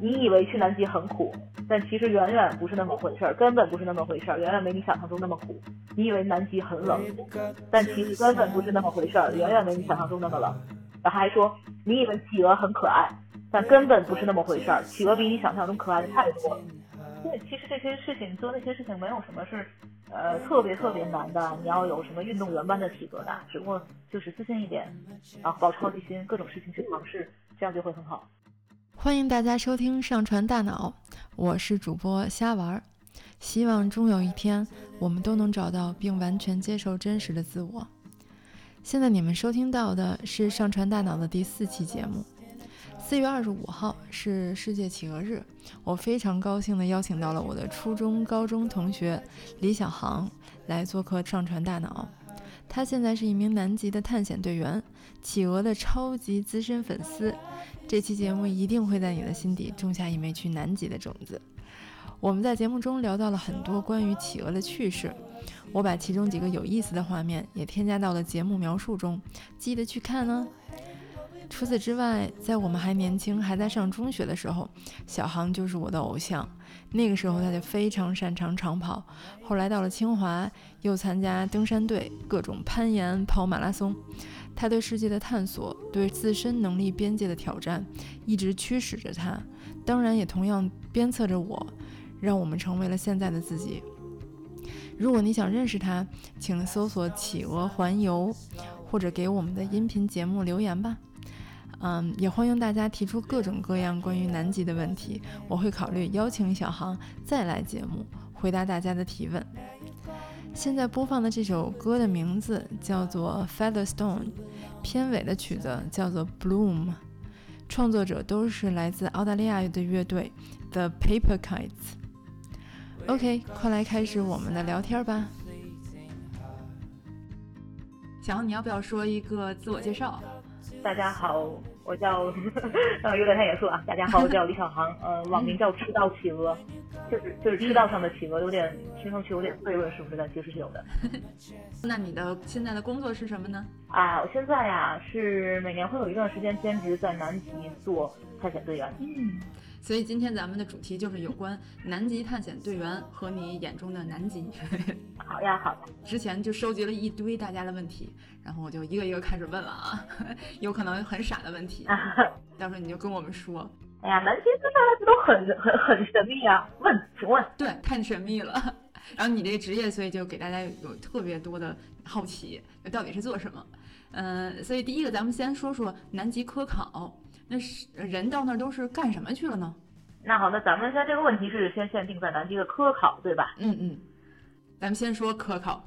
你以为去南极很苦，但其实远远不是那么回事儿，根本不是那么回事儿，远远没你想象中那么苦。你以为南极很冷，但其实根本不是那么回事儿，远远没你想象中那么冷。然后还说，你以为企鹅很可爱，但根本不是那么回事儿，企鹅比你想象中可爱的太多了。对，其实这些事情做那些事情没有什么是，呃，特别特别难的。你要有什么运动员般的体格的，只不过就是自信一点，然后保持好奇心，各种事情去尝试，这样就会很好。欢迎大家收听上传大脑，我是主播瞎玩儿。希望终有一天，我们都能找到并完全接受真实的自我。现在你们收听到的是上传大脑的第四期节目。四月二十五号是世界企鹅日，我非常高兴地邀请到了我的初中、高中同学李小航来做客上传大脑。他现在是一名南极的探险队员，企鹅的超级资深粉丝。这期节目一定会在你的心底种下一枚去南极的种子。我们在节目中聊到了很多关于企鹅的趣事，我把其中几个有意思的画面也添加到了节目描述中，记得去看呢。除此之外，在我们还年轻、还在上中学的时候，小航就是我的偶像。那个时候他就非常擅长长跑，后来到了清华，又参加登山队，各种攀岩、跑马拉松。他对世界的探索，对自身能力边界的挑战，一直驱使着他，当然也同样鞭策着我，让我们成为了现在的自己。如果你想认识他，请搜索“企鹅环游”，或者给我们的音频节目留言吧。嗯，也欢迎大家提出各种各样关于南极的问题，我会考虑邀请小航再来节目回答大家的提问。现在播放的这首歌的名字叫做《Featherstone》，片尾的曲子叫做《Bloom》，创作者都是来自澳大利亚的乐队 The Paper Kites。OK，快来开始我们的聊天吧。小航，你要不要说一个自我介绍？大家好，我叫 呃有点太严肃啊。大家好，我叫李小航，呃，网名叫赤道企鹅，就是就是赤道上的企鹅，有点听上去有点悖论，是不是？但其实是有的。那你的现在的工作是什么呢？啊，我现在呀是每年会有一段时间兼职在南极做探险队员。嗯。所以今天咱们的主题就是有关南极探险队员和你眼中的南极。好呀，好呀。之前就收集了一堆大家的问题，然后我就一个一个开始问了啊，有可能很傻的问题，到时候你就跟我们说。哎呀，南极这大家都很很很神秘啊，问，请问。对，太神秘了。然后你这个职业，所以就给大家有特别多的好奇，到底是做什么？嗯，所以第一个，咱们先说说南极科考。那是人到那儿都是干什么去了呢？那好，那咱们现在这个问题是先限定在南极的科考，对吧？嗯嗯，咱们先说科考。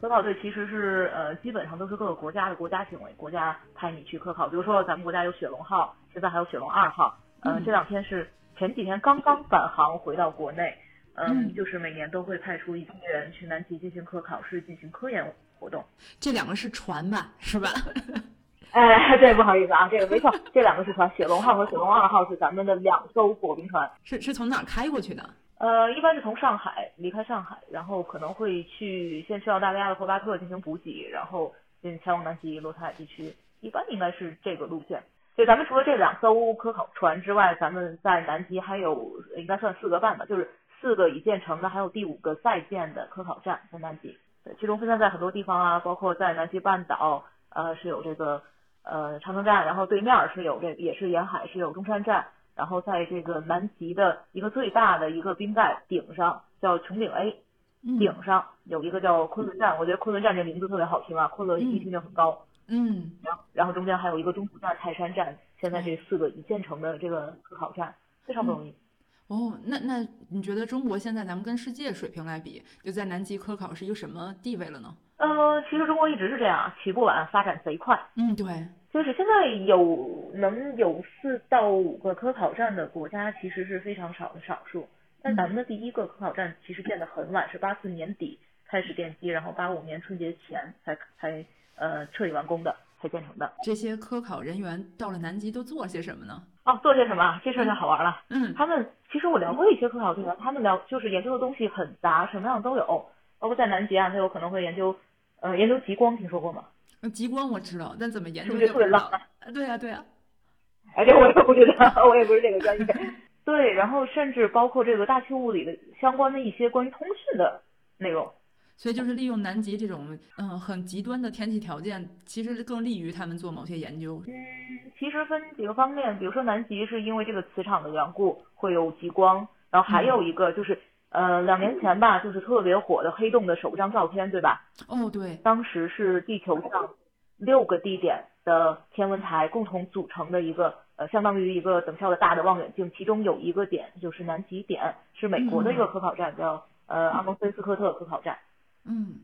科考队其实是呃，基本上都是各个国家的国家行为，国家派你去科考。比如说咱们国家有雪龙号，现在还有雪龙二号。嗯，这两天是前几天刚刚返航回到国内。嗯，就是每年都会派出一批人去南极进行科考是，进行科研活动。这两个是船吧？是吧？哎，对，不好意思啊，这个没错，这两个是船，雪龙号和雪龙二号是咱们的两艘破冰船，是是从哪开过去的？呃，一般是从上海离开上海，然后可能会去先去澳大利亚的霍巴特进行补给，然后进前往南极洛特海地区，一般应该是这个路线。对，咱们除了这两艘科考船之外，咱们在南极还有应该算四个半吧，就是四个已建成的，还有第五个在建的科考站在南极，对，其中分散在很多地方啊，包括在南极半岛，呃，是有这个。呃，长城站，然后对面是有这个也是沿海是有中山站，然后在这个南极的一个最大的一个冰盖顶上叫穹顶 A，顶上有一个叫昆仑站，我觉得昆仑站这名字特别好听啊，昆仑一听就很高，嗯，然后然后中间还有一个中途站泰山站，现在这四个已建成的这个科考站非常不容易。哦，那那你觉得中国现在咱们跟世界水平来比，就在南极科考是一个什么地位了呢？呃，其实中国一直是这样，起步晚，发展贼快。嗯，对。就是现在有能有四到五个科考站的国家，其实是非常少的少数。但咱们的第一个科考站其实建得很晚，是八四年底开始奠基，然后八五年春节前才才呃彻底完工的，才建成的。这些科考人员到了南极都做些什么呢？哦，做些什么？这事儿就好玩了。嗯，他们其实我聊过一些科考队员，他们聊就是研究的东西很杂，什么样都有。包括在南极啊，他有可能会研究呃研究极光，听说过吗？极光我知道，但怎么研究？就不是特别浪？对呀对呀。哎，这我也不知道，我也不是这个专业。对，然后甚至包括这个大气物理的相关的一些关于通讯的内容。所以就是利用南极这种嗯很极端的天气条件，其实更利于他们做某些研究。嗯，其实分几个方面，比如说南极是因为这个磁场的缘故会有极光，然后还有一个就是呃两年前吧，就是特别火的黑洞的首张照片，对吧？哦，对，当时是地球上六个地点的天文台共同组成的一个呃相当于一个等效的大的望远镜，其中有一个点就是南极点，是美国的一个科考站，叫呃阿蒙森斯科特科考站。嗯，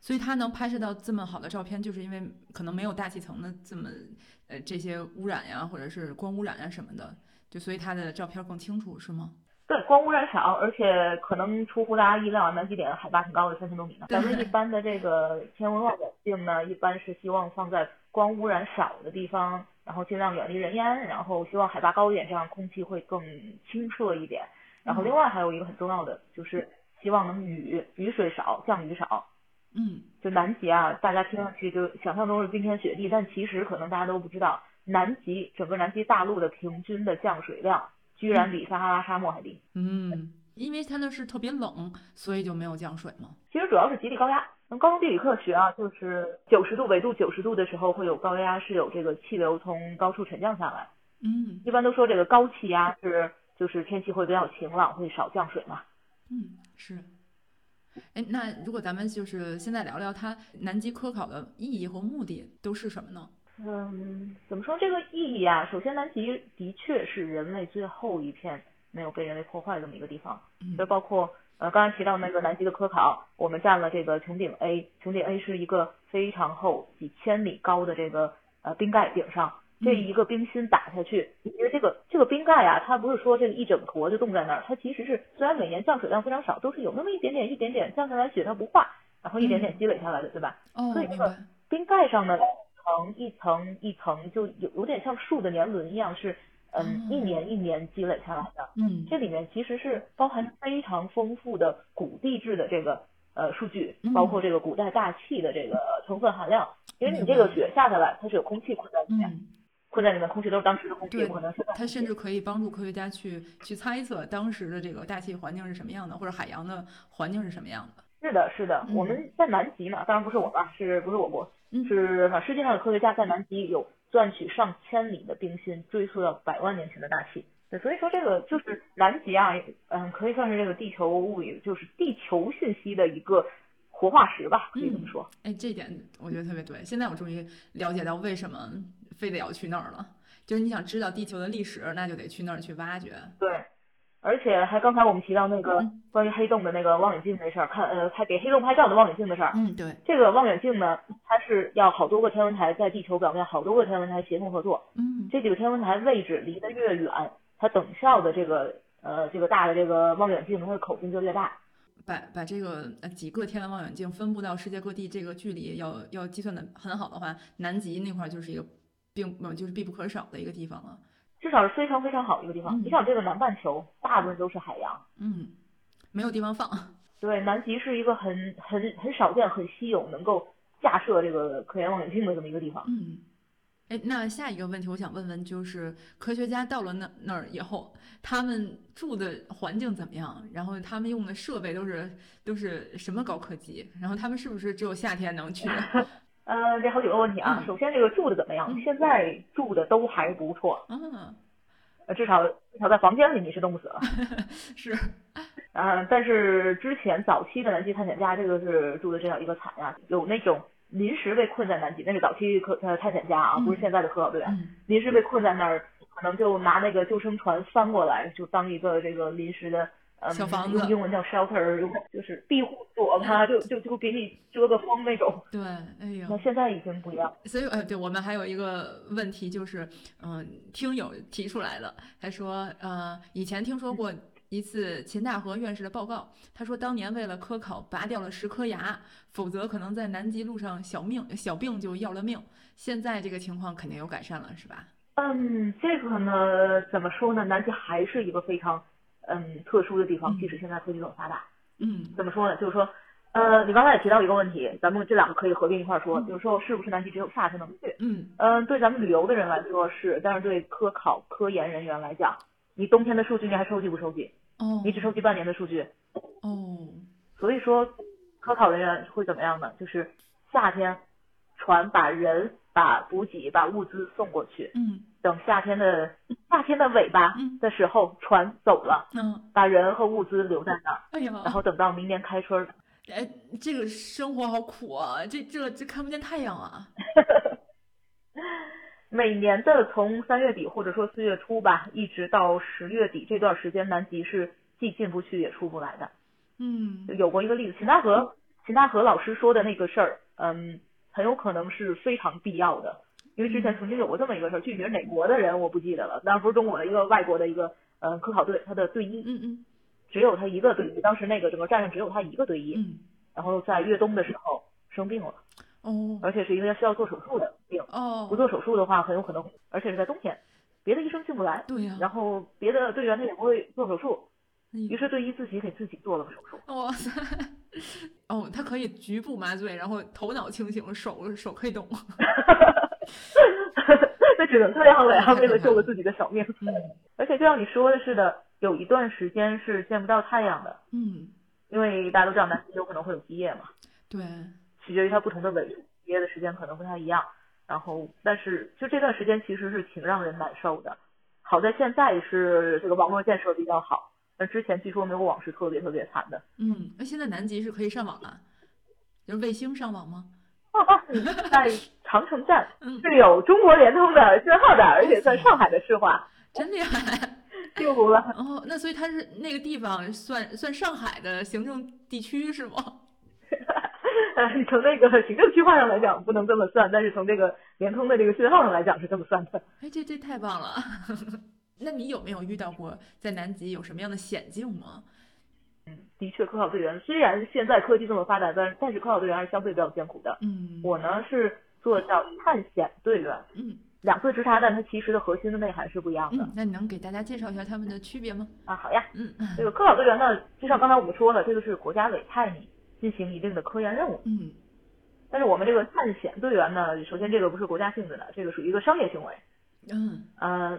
所以它能拍摄到这么好的照片，就是因为可能没有大气层的这么呃这些污染呀，或者是光污染呀什么的，就所以它的照片更清楚，是吗？对，光污染少，而且可能出乎大家意料，南极点海拔挺高的，三千多米呢。咱们一般的这个天文望远镜呢，一般是希望放在光污染少的地方，然后尽量远离人烟，然后希望海拔高一点，这样空气会更清澈一点。然后另外还有一个很重要的就是。希望能雨雨水少，降雨少。嗯，就南极啊，大家听上去就想象中是冰天雪地，但其实可能大家都不知道，南极整个南极大陆的平均的降水量居然比撒哈拉沙漠还低。嗯，因为它那是特别冷，所以就没有降水嘛。其实主要是极地高压。高中地理课学啊，就是九十度纬度九十度的时候会有高压，是有这个气流从高处沉降下来。嗯，一般都说这个高气压是就是天气会比较晴朗，会少降水嘛。嗯，是。哎，那如果咱们就是现在聊聊它南极科考的意义和目的都是什么呢？嗯，怎么说这个意义啊？首先，南极的确是人类最后一片没有被人类破坏的这么一个地方。嗯，就包括呃刚才提到那个南极的科考，我们占了这个穹顶 A，穹顶 A 是一个非常厚几千米高的这个呃冰盖顶上。这一个冰芯打下去，因为这个这个冰盖啊，它不是说这个一整坨就冻在那儿，它其实是虽然每年降水量非常少，都是有那么一点点一点点降下来雪它不化，然后一点点积累下来的，对吧？哦，所以这个冰盖上呢，层一层一层就有有点像树的年轮一样，是嗯一年一年积累下来的。嗯，这里面其实是包含非常丰富的古地质的这个呃数据，包括这个古代大气的这个成分含量，因为你这个雪下下来，它是有空气困在里面。困在里面，空气都是当时的空气，可能是它甚至可以帮助科学家去去猜测当时的这个大气环境是什么样的，或者海洋的环境是什么样的。是的，是的，我们在南极嘛，当然不是我吧，是不是我国？是世界上的科学家在南极有钻取上千里的冰芯，追溯到百万年前的大气。对，所以说这个就是南极啊，嗯，可以算是这个地球物理，就是地球信息的一个活化石吧，可以这么说。哎，这点我觉得特别对。现在我终于了解到为什么。非得要去那儿了，就是你想知道地球的历史，那就得去那儿去挖掘。对，而且还刚才我们提到那个关于黑洞的那个望远镜那事儿，看呃拍给黑洞拍照的望远镜的事儿。嗯，对。这个望远镜呢，它是要好多个天文台在地球表面好多个天文台协同合作。嗯。这几个天文台位置离得越远，它等效的这个呃这个大的这个望远镜它的口径就越大。把把这个呃几个天文望远镜分布到世界各地，这个距离要要计算的很好的话，南极那块就是一个。并不就是必不可少的一个地方了，至少是非常非常好的一个地方。你想，这个南半球大部分都是海洋，嗯，没有地方放。对，南极是一个很很很少见、很稀有能够架设这个科研望远镜的这么一个地方。嗯，哎，那下一个问题我想问问，就是科学家到了那那儿以后，他们住的环境怎么样？然后他们用的设备都是都是什么高科技？然后他们是不是只有夏天能去？呃，这好几个问题啊。首先，这个住的怎么样？现在住的都还不错。嗯。呃，至少至少在房间里你是冻不死了。是。嗯，但是之前早期的南极探险家，这个是住的这样一个惨呀。有那种临时被困在南极，那是早期科呃探险家啊，不是现在的科考队员。临时被困在那儿，可能就拿那个救生船翻过来，就当一个这个临时的。小房子，英文叫 shelter，就是庇护所嘛，就就就给你遮个风那种。对，哎呀，那现在已经不一样。所以，呃，对我们还有一个问题就是，嗯，听友提出来的，他说，呃，以前听说过一次秦大河院士的报告，他说当年为了科考拔掉了十颗牙，否则可能在南极路上小命小病就要了命。现在这个情况肯定有改善了，是吧？嗯，这个呢，怎么说呢？南极还是一个非常。嗯，特殊的地方，即使现在科技这么发达，嗯，怎么说呢？就是说，呃，你刚才也提到一个问题，咱们这两个可以合并一块儿说，就是说是不是南极只有夏天能去？嗯嗯，对咱们旅游的人来说是，但是对科考科研人员来讲，你冬天的数据你还收集不收集？哦你只收集半年的数据，哦所以说科考人员会怎么样呢？就是夏天船把人、把补给、把物资送过去，嗯等夏天的夏天的尾巴嗯的时候，船走了，嗯，把人和物资留在那儿，哎呀，然后等到明年开春儿，哎，这个生活好苦啊！这这这看不见太阳啊！每年的从三月底或者说四月初吧，一直到十月底这段时间，南极是既进不去也出不来的。嗯有过一个例子，秦大河秦大河老师说的那个事儿，嗯，很有可能是非常必要的，因为之前曾经有过这么一个事儿，具体是哪国的人我不记得了，当时不是中国的一个外国的一个呃科考队，他的队医嗯嗯只有他一个队医，当时那个整个站上只有他一个队医，嗯，然后在越冬的时候生病了，哦而且是一个需要做手术的病，哦不哦，做手术的话很有可能，而且是在冬天，别的医生进不来，对呀，然后别的队员他也不会做手术，哎于是队医自己给自己做了个手术。哇塞！哦，他可以局部麻醉，然后头脑清醒，手手可以动。那只能这样了呀，为了救了自己的小命。嗯而且就像你说的似的，有一段时间是见不到太阳的，嗯，因为大家都知道南极有可能会有极夜嘛，对，取决于它不同的纬度，极夜的时间可能不太一样。然后，但是就这段时间其实是挺让人难受的。好在现在是这个网络建设比较好，那之前据说没有网是特别特别惨的。嗯，那现在南极是可以上网了，就是卫星上网吗？在长城站嗯，是有中国联通的信号的，而且在上海的市话，真厉害！幸福了。哦，那所以它是那个地方算算上海的行政地区是吗？呃，从那个行政区划上来讲不能这么算，但是从这个联通的这个信号上来讲是这么算的。哎，这这太棒了！那你有没有遇到过在南极有什么样的险境吗？的确，科考队员虽然现在科技这么发达，但但是科考队员还是相对比较艰苦的。嗯，我呢是做叫探险队员，嗯两次直察，但它其实的核心的内涵是不一样的、嗯，那你能给大家介绍一下他们的区别吗？啊。好呀，嗯这个科考队员呢，就像刚才我们说了，这个是国家委派你进行一定的科研任务。嗯但是我们这个探险队员呢，首先这个不是国家性质的，这个属于一个商业行为。嗯呃，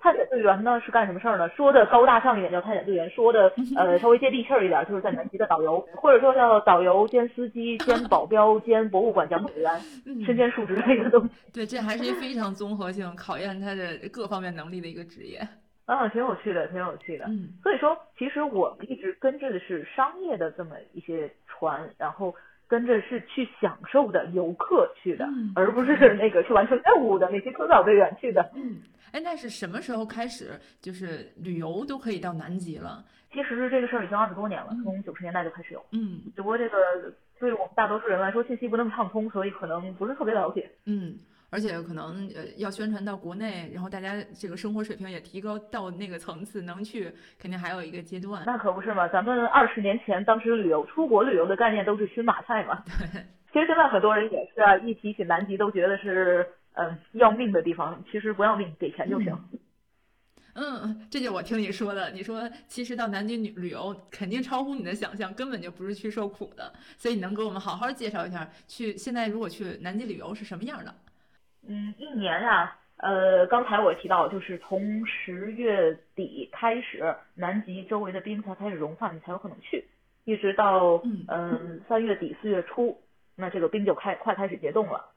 探险队员呢是干什么事儿呢？说的高大上一点叫探险队员，说的呃 稍微接地气儿一点，就是在南极的导游，或者说叫导游兼司机兼保镖兼博物馆讲解员，身嗯，兼数职的一个东西。对，这还是一非常综合性考验他的各方面能力的一个职业。啊，挺有趣的，挺有趣的。嗯所以说，其实我们一直跟着的是商业的这么一些船，然后跟着是去享受的游客去的，嗯而不是那个去完成任务的那些科考队员去的。嗯，哎，那是什么时候开始就是旅游都可以到南极了？其实这个事儿已经二十多年了嗯，从九十年代就开始有，嗯只不过这个对于我们大多数人来说信息不那么畅通，所以可能不是特别了解。嗯，而且可能呃要宣传到国内，然后大家这个生活水平也提高到那个层次，能去肯定还有一个阶段。那可不是嘛，咱们二十年前当时旅游出国旅游的概念都是熏马菜嘛。对其实现在很多人也是啊，一提起南极都觉得是嗯要命的地方，其实不要命，给钱就行。嗯，这就我听你说的。你说其实到南极旅旅游肯定超乎你的想象，根本就不是去受苦的。所以你能给我们好好介绍一下，去现在如果去南极旅游是什么样的？嗯，一年啊，呃，刚才我提到，就是从十月底开始，南极周围的冰才开始融化，你才有可能去，一直到嗯嗯三月底四月初，那这个冰就开快开始结冻了。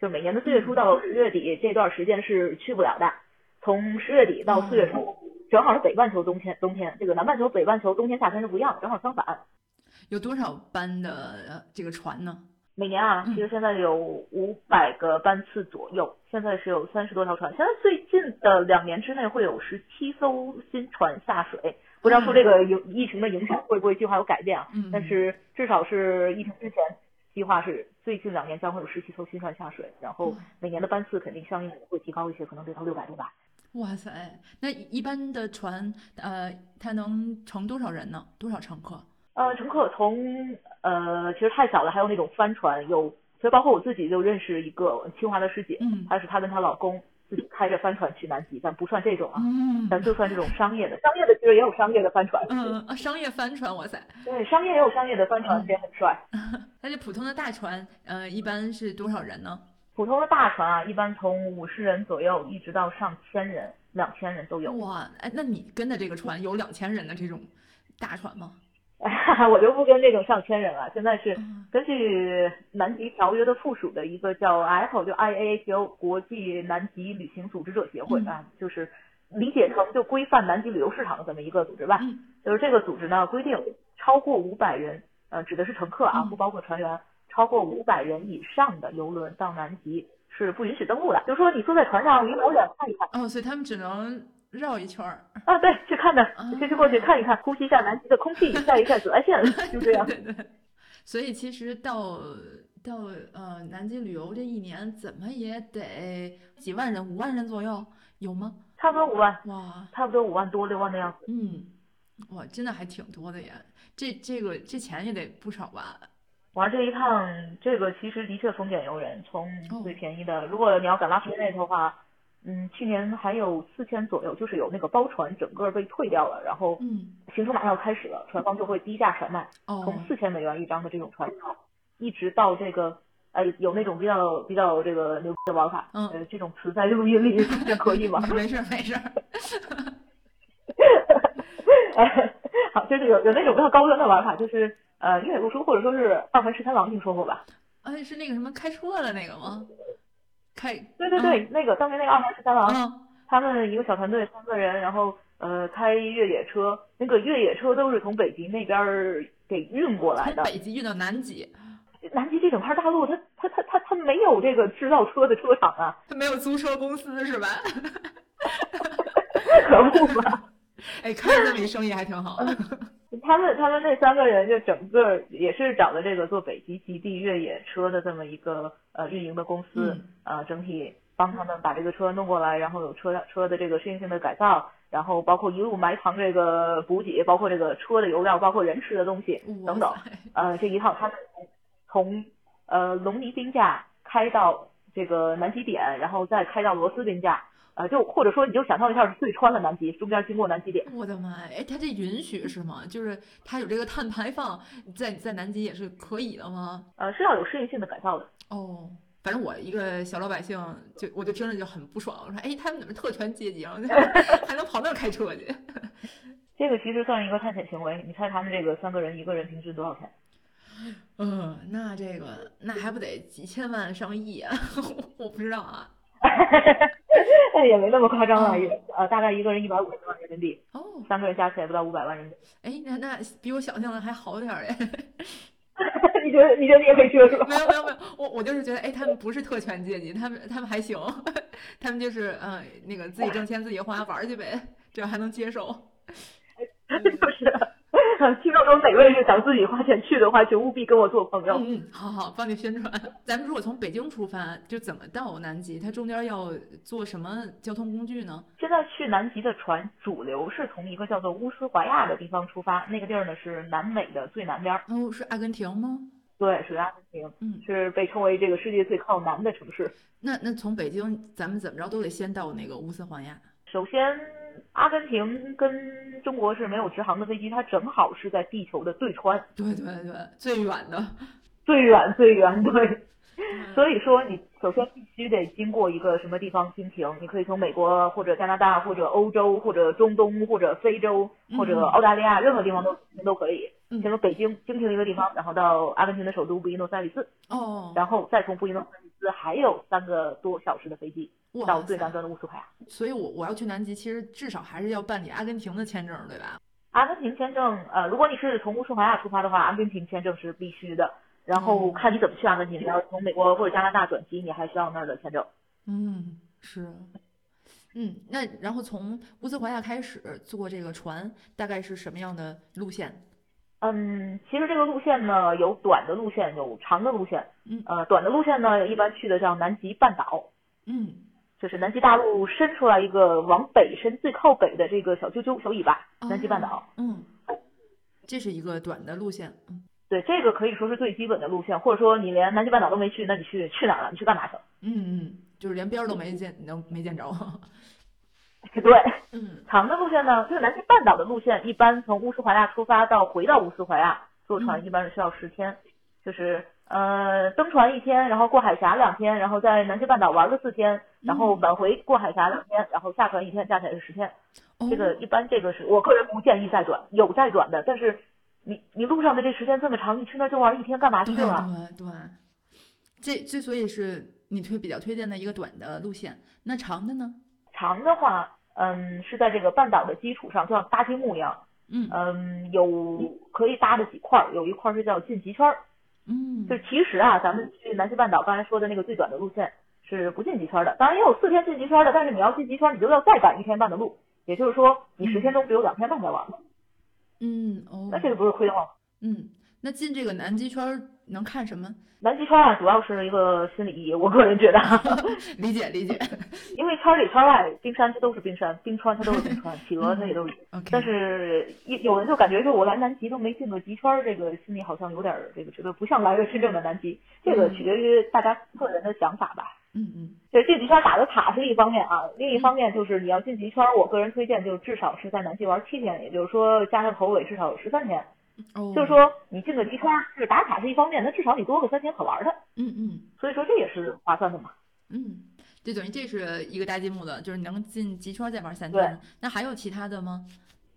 就每年的四月初到十月底这段时间是去不了的，从十月底到四月初，正好是北半球冬天，冬天这个南半球北半球冬天夏天是不一样，正好相反。有多少班的呃这个船呢？每年啊，嗯其实现在有五百个班次左右，现在是有三十多条船。现在最近的两年之内会有十七艘新船下水，不知道受这个影疫情的影响会不会计划有改变啊？嗯但是至少是疫情之前，计划是最近两年将会有十七艘新船下水，然后嗯每年的班次肯定相应会提高一些，可能得到六百多吧。哇塞，那一般的船呃，它能乘多少人呢？多少乘客？呃，乘客从呃其实太小了，还有那种帆船，有所以包括我自己就认识一个清华的师姐，嗯她是她跟她老公自己开着帆船去南极，咱不算这种啊，嗯咱就算这种商业的，商业的其实也有商业的帆船，嗯啊，商业帆船，哇塞！对，商业也有商业的帆船，这也很帅。那这普通的大船，呃，一般是多少人呢？普通的大船啊，一般从五十人左右，一直到上千人、两千人都有。哇，哎，那你跟的这个船有两千人的这种大船吗？我就不跟这种上千人了，现在是嗯 根据南极条约的附属的一个叫 IATO，就 IAATO 国际南极旅行组织者协会嗯啊，就是理解成就规范南极旅游市场的这么一个组织吧。嗯就是这个组织呢规定，超过五百人，呃，指的是乘客啊，嗯不包括船员，超过五百人以上的游轮到南极是不允许登陆的。就是说你坐在船上离老远看一看哦，所以他们只能绕一圈儿。啊，对，去看看啊，先去过去看一看，呼吸一下南极的空气，晒一晒紫外线，就这样。对对。所以其实到到呃南极旅游这一年，怎么也得几万人，五万人左右，有吗？差不多五万，哇，差不多五万多六万的样子。嗯，哇，真的还挺多的呀。这这个这钱也得不少吧？玩这一趟，这个其实的确丰俭由人。从哦最便宜的，如果你要赶拉皮内的话，嗯，去年还有四千左右，就是有那个包船整个被退掉了，然后嗯，行程马上要开始了，船方就会低价甩卖，哦，从四千美元一张的这种船票，一直到这个。呃，有那种比较比较这个牛逼的玩法，嗯呃，这种词在录音里这可以吗？没事儿没事儿。哎，好，就是有有那种比较高端的玩法，就是呃越野路书或者说是二环十三郎，听说过吧？哎，是那个什么开车的那个吗？开，对对对，那个当年那个二环十三郎，嗯，他们一个小团队三个人，然后呃开越野车，那个越野车都是从北极那边儿给运过来从的。北极运到南极，南极这整块大陆，它它它它它没有这个制造车的车厂啊，他没有租车公司是吧？可不嘛。哎，看这么一生意还挺好的。他们他们那三个人就整个也是找的这个做北极极地越野车的这么一个呃运营的公司，嗯呃整体帮他们把这个车弄过来，然后有车车的这个适应性的改造，然后包括一路埋藏这个补给，包括这个车的油料，包括人吃的东西等等呃这一套他们从从呃隆尼冰架开到这个南极点，然后再开到罗斯冰架。呃，就或者说你就想象一下是对穿了南极，中间经过南极点，我的妈呀！哎，它这允许是吗？就是它有这个碳排放，在在南极也是可以的吗？呃是要有适应性的改造的。哦，反正我一个小老百姓，就我就听着就很不爽。我说，哎，他们怎么特权阶级啊？还能跑那儿开车去？这个其实算是一个探险行为。你猜他们这个三个人一个人平均多少钱？嗯，那这个那还不得几千万上亿啊？我不知道啊。那 也没那么夸张了，哦也呃大概一个人一百五十万人民币，哦，三个人加起来不到五百万人民币。哎，那那比我想象的还好点儿哎。你觉得你觉得你也可以去是吧？没有没有没有，我我就是觉得，哎，他们不是特权阶级，他们他们还行，他们就是嗯、呃那个自己挣钱自己花玩儿去呗，这样还能接受。就是，听众中哪位是想自己花钱去的话，就务必跟我做朋友。嗯嗯，好好帮你宣传。咱们如果从北京出发，就怎么到南极？它中间要坐什么交通工具呢？现在去南极的船主流是从一个叫做乌斯怀亚的地方出发，那个地儿呢是南美的最南边儿，哦，是阿根廷吗？对，属于阿根廷，嗯，是被称为这个世界最靠南的城市。那那从北京咱们怎么着都得先到那个乌斯怀亚。首先，阿根廷跟中国是没有直航的飞机，它正好是在地球的对穿，对对对，最远的。最远最远，对。嗯所以说，你首先必须得经过一个什么地方经停？你可以从美国或者加拿大或者欧洲或者中东或者非洲或者嗯澳大利亚任何地方都都可以。嗯先从北京经停一个地方，然后到阿根廷的首都布宜诺斯艾利斯，哦，然后再从布宜诺斯艾利斯还有三个多小时的飞机哇到最南端的乌斯怀亚。所以我我要去南极，其实至少还是要办理阿根廷的签证，对吧？阿根廷签证，呃，如果你是从乌斯怀亚出发的话，阿根廷签证是必须的。然后嗯看你怎么去阿根廷，你要从美国或者加拿大转机，你还需要那儿的签证。嗯，是。嗯，那然后从乌斯怀亚开始坐这个船，大概是什么样的路线？嗯，其实这个路线呢，有短的路线，有长的路线。嗯呃，短的路线呢，一般去的叫南极半岛，嗯，就是南极大陆伸出来一个往北伸最靠北的这个小啾啾小尾巴，南极半岛。哦。嗯，这是一个短的路线。嗯对，这个可以说是最基本的路线，或者说你连南极半岛都没去，那你去去哪儿了？你去干嘛去了？嗯嗯，就是连边儿都没见，能没见着。对，嗯长的路线呢，就是南极半岛的路线，一般从乌斯怀亚出发到回到乌斯怀亚，坐船嗯一般是需要十天，就是呃登船一天，然后过海峡两天，然后在南极半岛玩个四天，然后嗯返回过海峡两天，然后下船一天，加起来是十天。哦这个一般这个是我个人不建议再转，有再转的，但是你你路上的这时间这么长，你去那儿就玩一天干嘛去了？对对，这之所以是你推比较推荐的一个短的路线，那长的呢？长的话，嗯，是在这个半岛的基础上，就像搭积木一样，嗯嗯，有可以搭的几块儿，有一块儿是叫晋级圈儿，嗯。就其实啊，咱们去南极半岛刚才说的那个最短的路线是不进极圈的，当然也有四天进极圈的，但是你要进极圈，你就要再赶一天半的路，也就是说你十天中只有两天半在玩了，嗯哦。那这个不是亏了吗？嗯，那进这个南极圈儿能看什么？南极圈啊，主要是一个心理意义，我个人觉得，理解理解。因为圈里圈外冰山它都是冰山，冰川它都是冰川，企鹅它也都但是有有人就感觉说我来南极都没进过极圈儿，这个心里好像有点儿这个觉得不像来了真正的南极，这个取决于大家个人的想法吧。嗯嗯对，进极圈打的卡是一方面啊，另一方面就是你要进极圈，我个人推荐就至少是在南极玩七天，也就是说加上头尾至少有十三天。哦，就是说你进个极圈是打卡是一方面，那至少你多个三天可玩的，嗯嗯所以说这也是划算的嘛。嗯，就等于这是一个搭积木的，就是能进极圈再玩三对天。那还有其他的吗？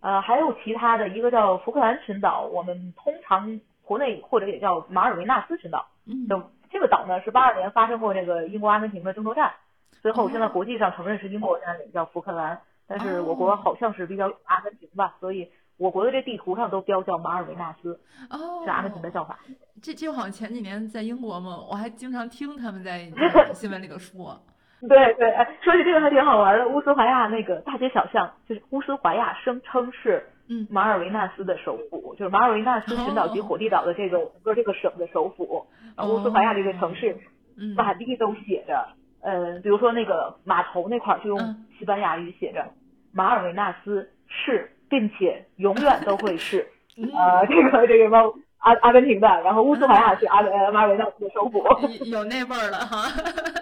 呃，还有其他的一个叫福克兰群岛，我们通常国内或者也叫马尔维纳斯群岛。嗯这个岛呢是八二年发生过这个英国阿根廷的争夺战，最后现在国际上承认是英国占领，叫福克兰，但是我国好像是比较阿根廷吧，所以我国的这地图上都标叫马尔维纳斯，哦，是阿根廷的叫法。这这好像前几年在英国嘛，我还经常听他们在 新闻里头说。对对，哎，说起这个还挺好玩的。乌斯怀亚那个大街小巷，就是乌斯怀亚声称是嗯马尔维纳斯的首府，就是马尔维纳斯群岛及火地岛的这个整个这个省的首府。乌斯怀亚这个城市嗯满地都写着，呃，比如说那个码头那块儿就用嗯西班牙语写着马尔维纳斯是，并且永远都会是，嗯 呃，这个这个什么阿阿根廷的，然后乌斯怀亚是阿呃马尔维纳斯的首府。有有那味儿了哈。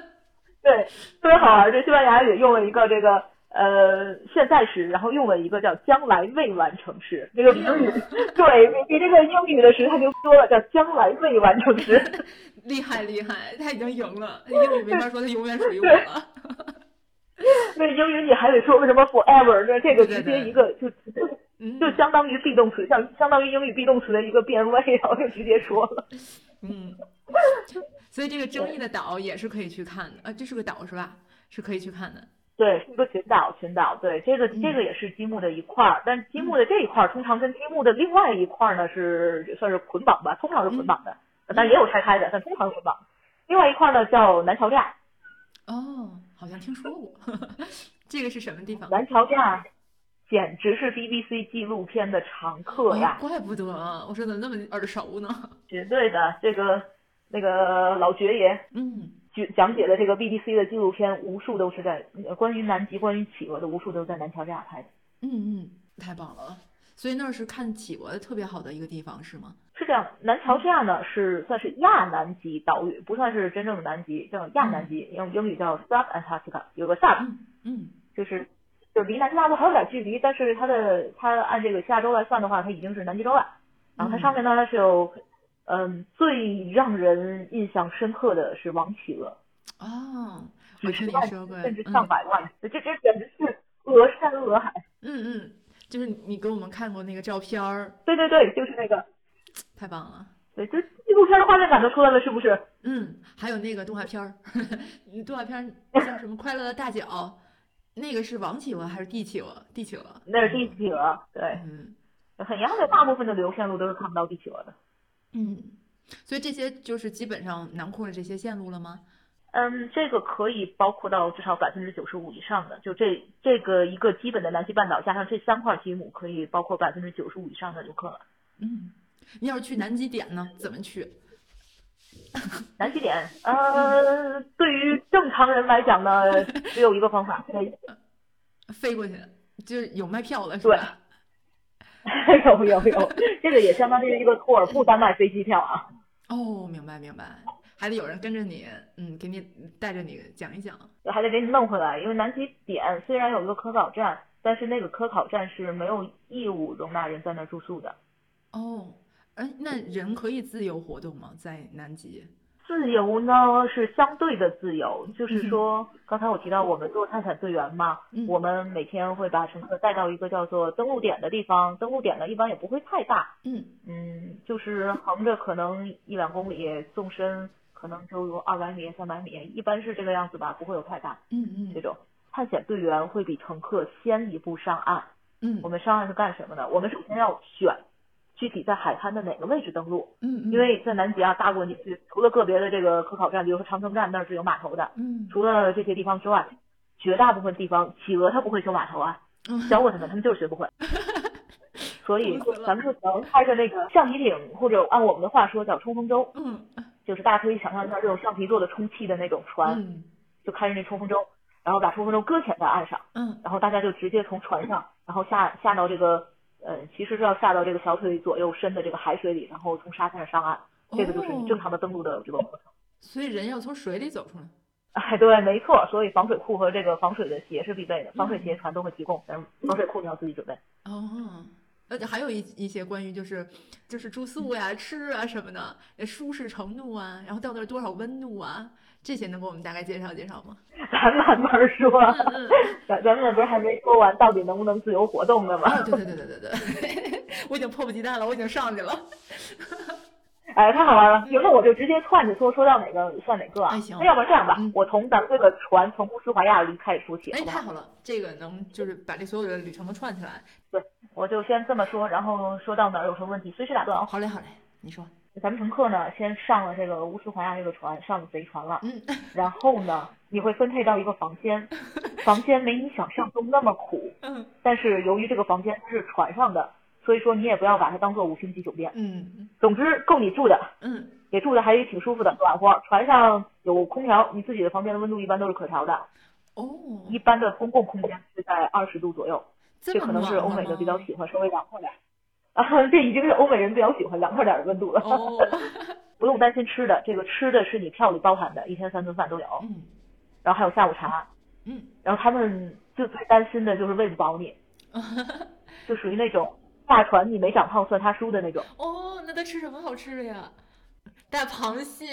对，特别好玩。这西班牙语用了一个这个呃现在时，然后用了一个叫将来未完成时。这个英语 对比比这个英语的时，他就说了叫将来未完成时。厉害厉害，他已经赢了。英语没法说，他永远属于我了。那英语你还得说为什么 forever，那这个直接一个就 就相当于 be 动词，相相当于英语 be 动词的一个变位，然后就直接说了。嗯，所以这个争议的岛也是可以去看的。呃，这是个岛是吧？是可以去看的。对，是一个群岛，群岛。对，这个这个也是积木的一块儿，但积木的这一块儿通常跟积木的另外一块儿呢是算是捆绑吧，通常是捆绑的，但也有拆开的，但通常是捆绑。另外一块儿呢叫南桥架，哦，好像听说过。这个是什么地方？南桥架简直是 BBC 纪录片的常客呀，哦，怪不得，我说怎么那么耳熟呢？绝对的。这个那个老爵爷嗯，讲讲解的这个 BBC 的纪录片，无数都是在呃关于南极、关于企鹅的，无数都是在南桥架拍的。嗯嗯，太棒了。所以那儿是看企鹅特别好的一个地方，是吗？是这样，南桥架呢是算是亚南极岛屿，不算是真正的南极，叫亚南极，用英语叫 Sub Antarctica，有个 sub，嗯嗯。就是就离南极大陆还有点距离，但是它的它按这个下周来算的话，它已经是南极洲了。然后它上面呢是有，嗯，最让人印象深刻的是王企鹅，哦，我听几十万你说过，甚至嗯上百万，这这简直是鹅山鹅海。嗯嗯，就是你给我们看过那个照片儿，对对对，就是那个，太棒了。对，这纪录片的画面感都出来了，是不是？嗯，还有那个动画片儿，动画片儿叫什么《快乐的大脚》，那个是王企鹅还是帝企鹅？帝企鹅。那是帝企鹅，对，嗯很遗憾的，大部分的旅游线路都是看不到地企鹅的。嗯，所以这些就是基本上囊括了这些线路了吗？嗯，这个可以包括到至少百分之九十五以上的，就这这个一个基本的南极半岛加上这三块积木，可以包括百分之九十五以上的游客了。嗯，你要是去南极点呢，怎么去？南极点，呃，对于正常人来讲呢，只有一个方法，对 飞过去，就是有卖票的是对吧？有有有，这个也相当于一个托尔布丹麦飞机票啊。哦，明白明白。还得有人跟着你，嗯，给你带着你讲一讲，还得给你弄回来。因为南极点虽然有一个科考站，但是那个科考站是没有义务容纳人在那儿住宿的。哦，哎，那人可以自由活动吗？在南极？自由呢是相对的自由，就是说，刚才我提到我们做探险队员嘛，我们每天会把乘客带到一个叫做登陆点的地方，登陆点呢一般也不会太大，嗯嗯，就是横着可能一两公里，纵深可能就有二百米、三百米，一般是这个样子吧，不会有太大，嗯嗯，这种探险队员会比乘客先一步上岸，嗯，我们上岸是干什么的？我们首先要选。具体在海滩的哪个位置登陆？嗯，因为在南极啊，大部分地区除了个别的这个科考站，比如说长城站那儿是有码头的，嗯，除了这些地方之外，绝大部分地方企鹅它不会修码头啊，教过他们，他们就是学不会。所以咱们就只能开着那个橡皮艇，或者按我们的话说叫冲锋舟，嗯，就是大家可以想象一下这种橡皮做的充气的那种船，就开着那冲锋舟，然后把冲锋舟搁浅在岸上，嗯，然后大家就直接从船上，然后下下到这个。呃，其实是要下到这个小腿左右深的这个海水里，然后从沙滩上上岸，这个就是你正常的登陆的这个过程。所以人要从水里走出来。哎，对，没错。所以防水裤和这个防水的鞋是必备的，防水鞋船都会提供，但是防水裤你要自己准备。哦，而且还有一一些关于就是就是住宿呀、吃啊什么的，舒适程度啊，然后到那儿多少温度啊。这些能给我们大概介绍介绍吗？咱慢慢说，咱咱们不是还没说完，到底能不能自由活动呢吗？对对对对对对，我已经迫不及待了，我已经上去了。哎，太好玩了！行，那我就直接串着说，说到哪个算哪个啊？行。那要不然这样吧，我从咱们这个船从乌斯怀亚离开始说起。哎，太好了，这个能就是把这所有的旅程都串起来。对，我就先这么说，然后说到哪儿有什么问题随时打断哦。好嘞，好嘞，你说。咱们乘客呢，先上了这个乌斯怀亚这个船，上了贼船了。嗯。然后呢，你会分配到一个房间，房间没你想象中那么苦。嗯。但是由于这个房间是船上的，所以说你也不要把它当做五星级酒店。嗯。总之够你住的。嗯。也住的还挺舒服的，暖和。船上有空调，你自己的房间的温度一般都是可调的。哦。一般的公共空间是在二十度左右，这可能是欧美的比较喜欢稍微凉快点。啊，这已经是欧美人比较喜欢凉快点的温度了。哦，不用担心吃的，这个吃的是你票里包含的，一天三顿饭都有。嗯，然后还有下午茶。嗯，然后他们就最担心的就是喂不饱你，就属于那种大船你没长胖算他输的那种。哦，那他吃什么好吃的呀？大螃蟹。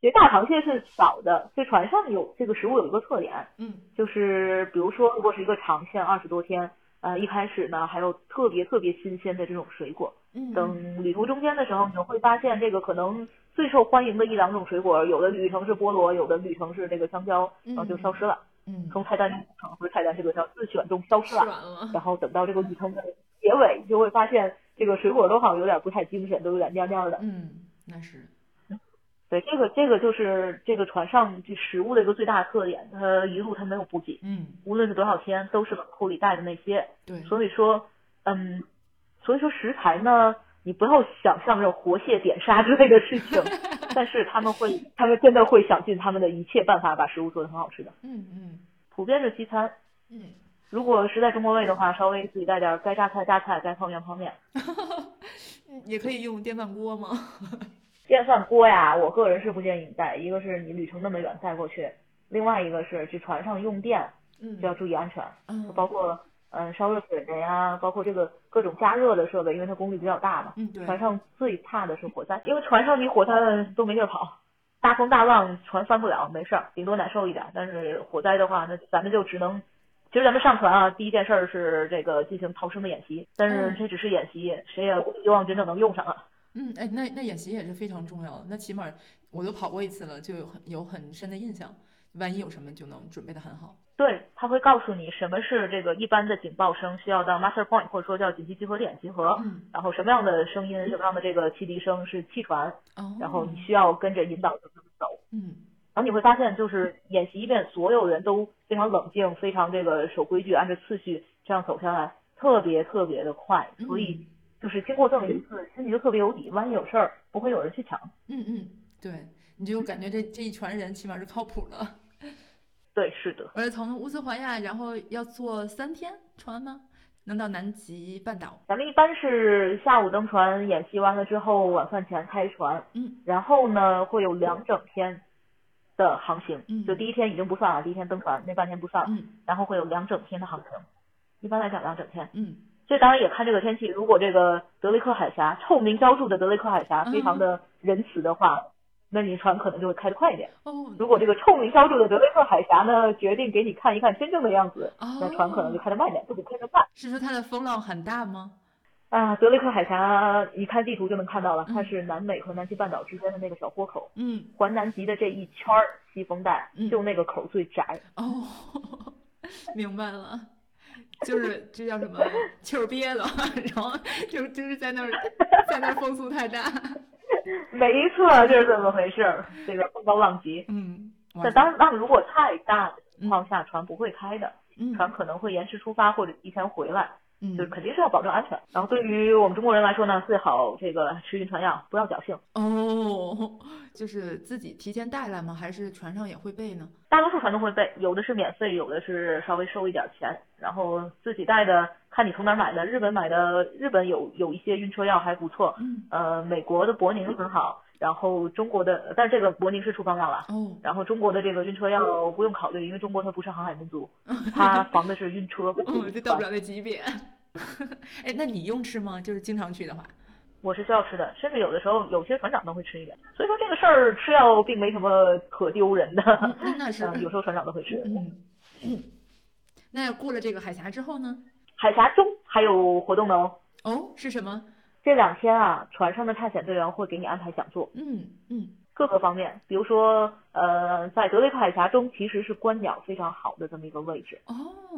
其实大螃蟹是少的，这船上有这个食物有一个特点，嗯，就是比如说如果是一个长线二十多天。呃，一开始呢，还有特别特别新鲜的这种水果。嗯。等旅途中间的时候，你会发现这个可能最受欢迎的一两种水果，有的旅程是菠萝，有的旅程是这个香蕉，然后就消失了。嗯。从菜单不是菜单，这个叫自选中消失了。了。然后等到这个旅程的结尾，就会发现这个水果都好像有点不太精神，都有点蔫蔫的。嗯，那是。对，这个这个就是这个船上这食物的一个最大的特点，它一路它没有补给，嗯，无论是多少天都是往库里带的那些，对，所以说，嗯，所以说食材呢，你不要想象这种活蟹点杀之类的事情，但是他们会，他们真的会想尽他们的一切办法把食物做得很好吃的，嗯嗯，普遍是西餐，嗯，如果实在中国胃的话，稍微自己带点该榨菜榨菜，该泡面泡面，也可以用电饭锅吗？电饭锅呀，我个人是不建议你带。一个是你旅程那么远带过去，另外一个是去船上用电，嗯，就要注意安全，嗯，包括嗯烧热水的呀，包括这个各种加热的设备，因为它功率比较大嘛，嗯，对。船上最怕的是火灾，因为船上你火灾都没地儿跑，大风大浪船翻不了，没事儿，顶多难受一点。但是火灾的话，那咱们就只能，其实咱们上船啊，第一件事儿是这个进行逃生的演习，但是这只是演习，谁也不希望真正能用上啊。嗯，哎，那那演习也是非常重要的。那起码我都跑过一次了，就有很有很深的印象。万一有什么，就能准备的很好。对，他会告诉你什么是这个一般的警报声，需要到 master point 或者说叫紧急集合点集合。嗯。然后什么样的声音，什么样的这个汽笛声是气船。哦。然后你需要跟着引导着他们走。嗯。然后你会发现，就是演习一遍，所有人都非常冷静，非常这个守规矩，按照次序这样走下来，特别特别的快。所以。就是经过这么一次，心里就特别有底，万一有事儿不会有人去抢。嗯嗯，对，你就感觉这这一船人起码是靠谱的。对，是的。而且从乌斯怀亚，然后要坐三天船吗？能到南极半岛？咱们一般是下午登船演习完了之后，晚饭前开船，嗯然后呢会有两整天的航行，嗯就第一天已经不算了，第一天登船那半天不算了，嗯然后会有两整天的航行，一般来讲两整天。嗯这当然也看这个天气，如果这个德雷克海峡臭名昭著的德雷克海峡嗯非常的仁慈的话，那你船可能就会开得快一点。哦如果这个臭名昭著的德雷克海峡呢，决定给你看一看真正的样子，哦那船可能就开得慢一点，不比开得快。是说它的风浪很大吗？啊，德雷克海峡一看地图就能看到了，嗯它是南美和南极半岛之间的那个小豁口，嗯环南极的这一圈儿西风带嗯，就那个口最窄。哦，明白了。就是这叫什么气儿憋了，然后就就是在那儿，在那儿风速太大，没错，就是这么回事儿。这个风高浪急，嗯，哇但当浪如果太大的情况下，船不会开的，嗯船可能会延迟出发或者提前回来，嗯就是肯定是要保证安全。然后对于我们中国人来说呢，最好这个吃晕船药，不要侥幸。哦，就是自己提前带来吗？还是船上也会备呢？大多数船都会备，有的是免费，有的是稍微收一点钱。然后自己带的，看你从哪儿买的。日本买的，日本有有一些晕车药还不错。嗯呃，美国的博宁很好，然后中国的，但是这个博宁是处方药了。哦，然后中国的这个晕车药不用考虑，因为中国它不是航海民族，它防的是晕车。哦，这到不了那级别。哎，那你用吃吗？就是经常去的话。我是需要吃的，甚至有的时候有些船长都会吃一点。所以说这个事儿吃药并没什么可丢人的，嗯 那是嗯有时候船长都会吃。嗯嗯。那过了这个海峡之后呢？海峡中还有活动的哦。哦，是什么？这两天啊，船上的探险队员会给你安排讲座，嗯嗯各个方面，比如说，呃，在德雷克海峡中其实是观鸟非常好的这么一个位置，哦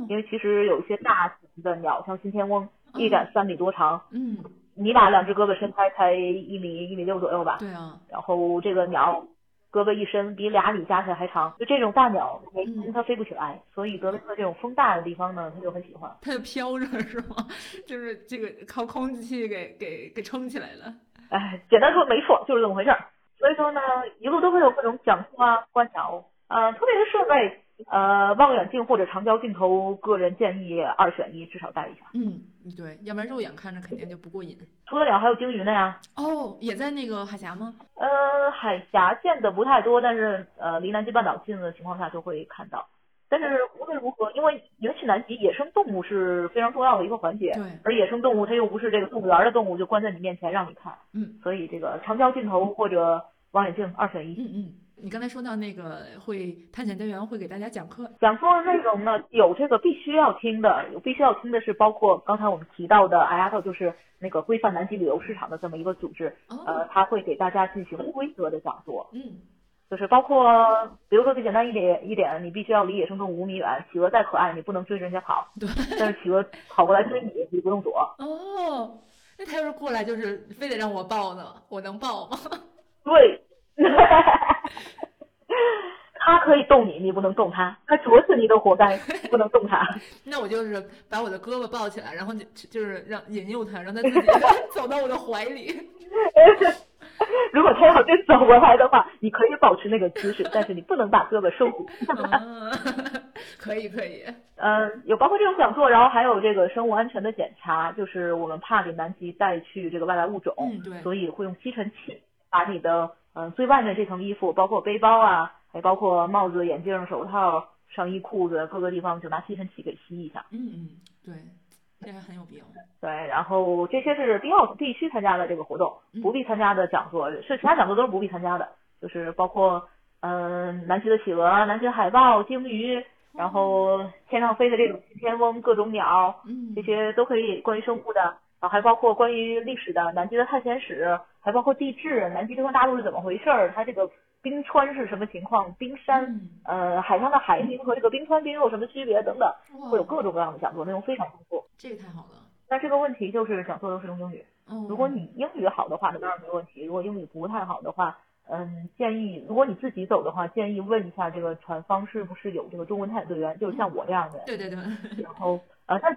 因为其实有一些大型的鸟，像新天翁，一展三米多长，嗯，你把两只胳膊伸开才一米一米六左右吧，对啊，然后这个鸟胳膊一伸比俩米加起来还长，就这种大鸟，没嗯它飞不起来，所以德雷克这种风大的地方呢，它就很喜欢。它就飘着是吗？就是这个靠空气给给给撑起来了。哎，简单说没错，就是这么回事儿。所以说呢，一路都会有各种讲座啊、观鸟，呃，特别是设备，呃，望远镜或者长焦镜头，个人建议二选一，至少带一下。嗯，对，要不然肉眼看着肯定就不过瘾。除了鸟，还有鲸鱼呢呀。哦，也在那个海峡吗？呃，海峡见的不太多，但是呃，离南极半岛近的情况下就会看到。但是无论如何，因为因为去南极，野生动物是非常重要的一个环节，对，而野生动物它又不是这个动物园的动物，就关在你面前让你看，嗯所以这个长焦镜头或者望远镜二选一。嗯嗯。你刚才说到那个会探险队员会给大家讲课，讲座的内容呢，有这个必须要听的，有必须要听的是包括刚才我们提到的 IATA，就是那个规范南极旅游市场的这么一个组织，呃他，，会给大家进行规则的讲座，嗯就是包括，比如说最简单一点一点，你必须要离野生动物五米远，企鹅再可爱，你不能追着人家跑，对，但是企鹅跑过来追你，你不用躲。哦，那它要是过来就是非得让我抱呢，我能抱吗？对，它可以动你，你不能动它，它啄死你都活该，不能动它。那我就是把我的胳膊抱起来，然后就就是让引诱它，让它自己走到我的怀里。如果他要真走过来的话，你可以保持那个姿势，但是你不能把胳膊收住。嗯，可以可以。嗯，有包括这种讲座，然后还有这个生物安全的检查，就是我们怕给南极带去这个外来物种，嗯，对。所以会用吸尘器把你的嗯最外面这层衣服，包括背包啊，还包括帽子、眼镜、手套、上衣、裤子各个地方，就拿吸尘器给吸一下。嗯嗯，对，这还很有必要。对，然后这些是必要必须参加的这个活动，不必参加的讲座是其他讲座都是不必参加的，就是包括嗯南极的企鹅、南极的海豹、鲸鱼，然后天上飞的这种天翁、各种鸟，嗯，这些都可以关于生物的，然后还包括关于历史的南极的探险史，还包括地质，南极这块大陆是怎么回事儿，它这个冰川是什么情况，冰山，嗯。呃，海上的海冰和这个冰川冰有什么区别等等，会有各种各样的讲座，内容非常丰富。这个太好了。那这个问题就是讲座都是用英语，嗯，如果你英语好的话，那当然没问题；如果英语不太好的话，嗯，建议如果你自己走的话，建议问一下这个船方是不是有这个中文探险队员，就是像我这样的人。对对对，然后呃，但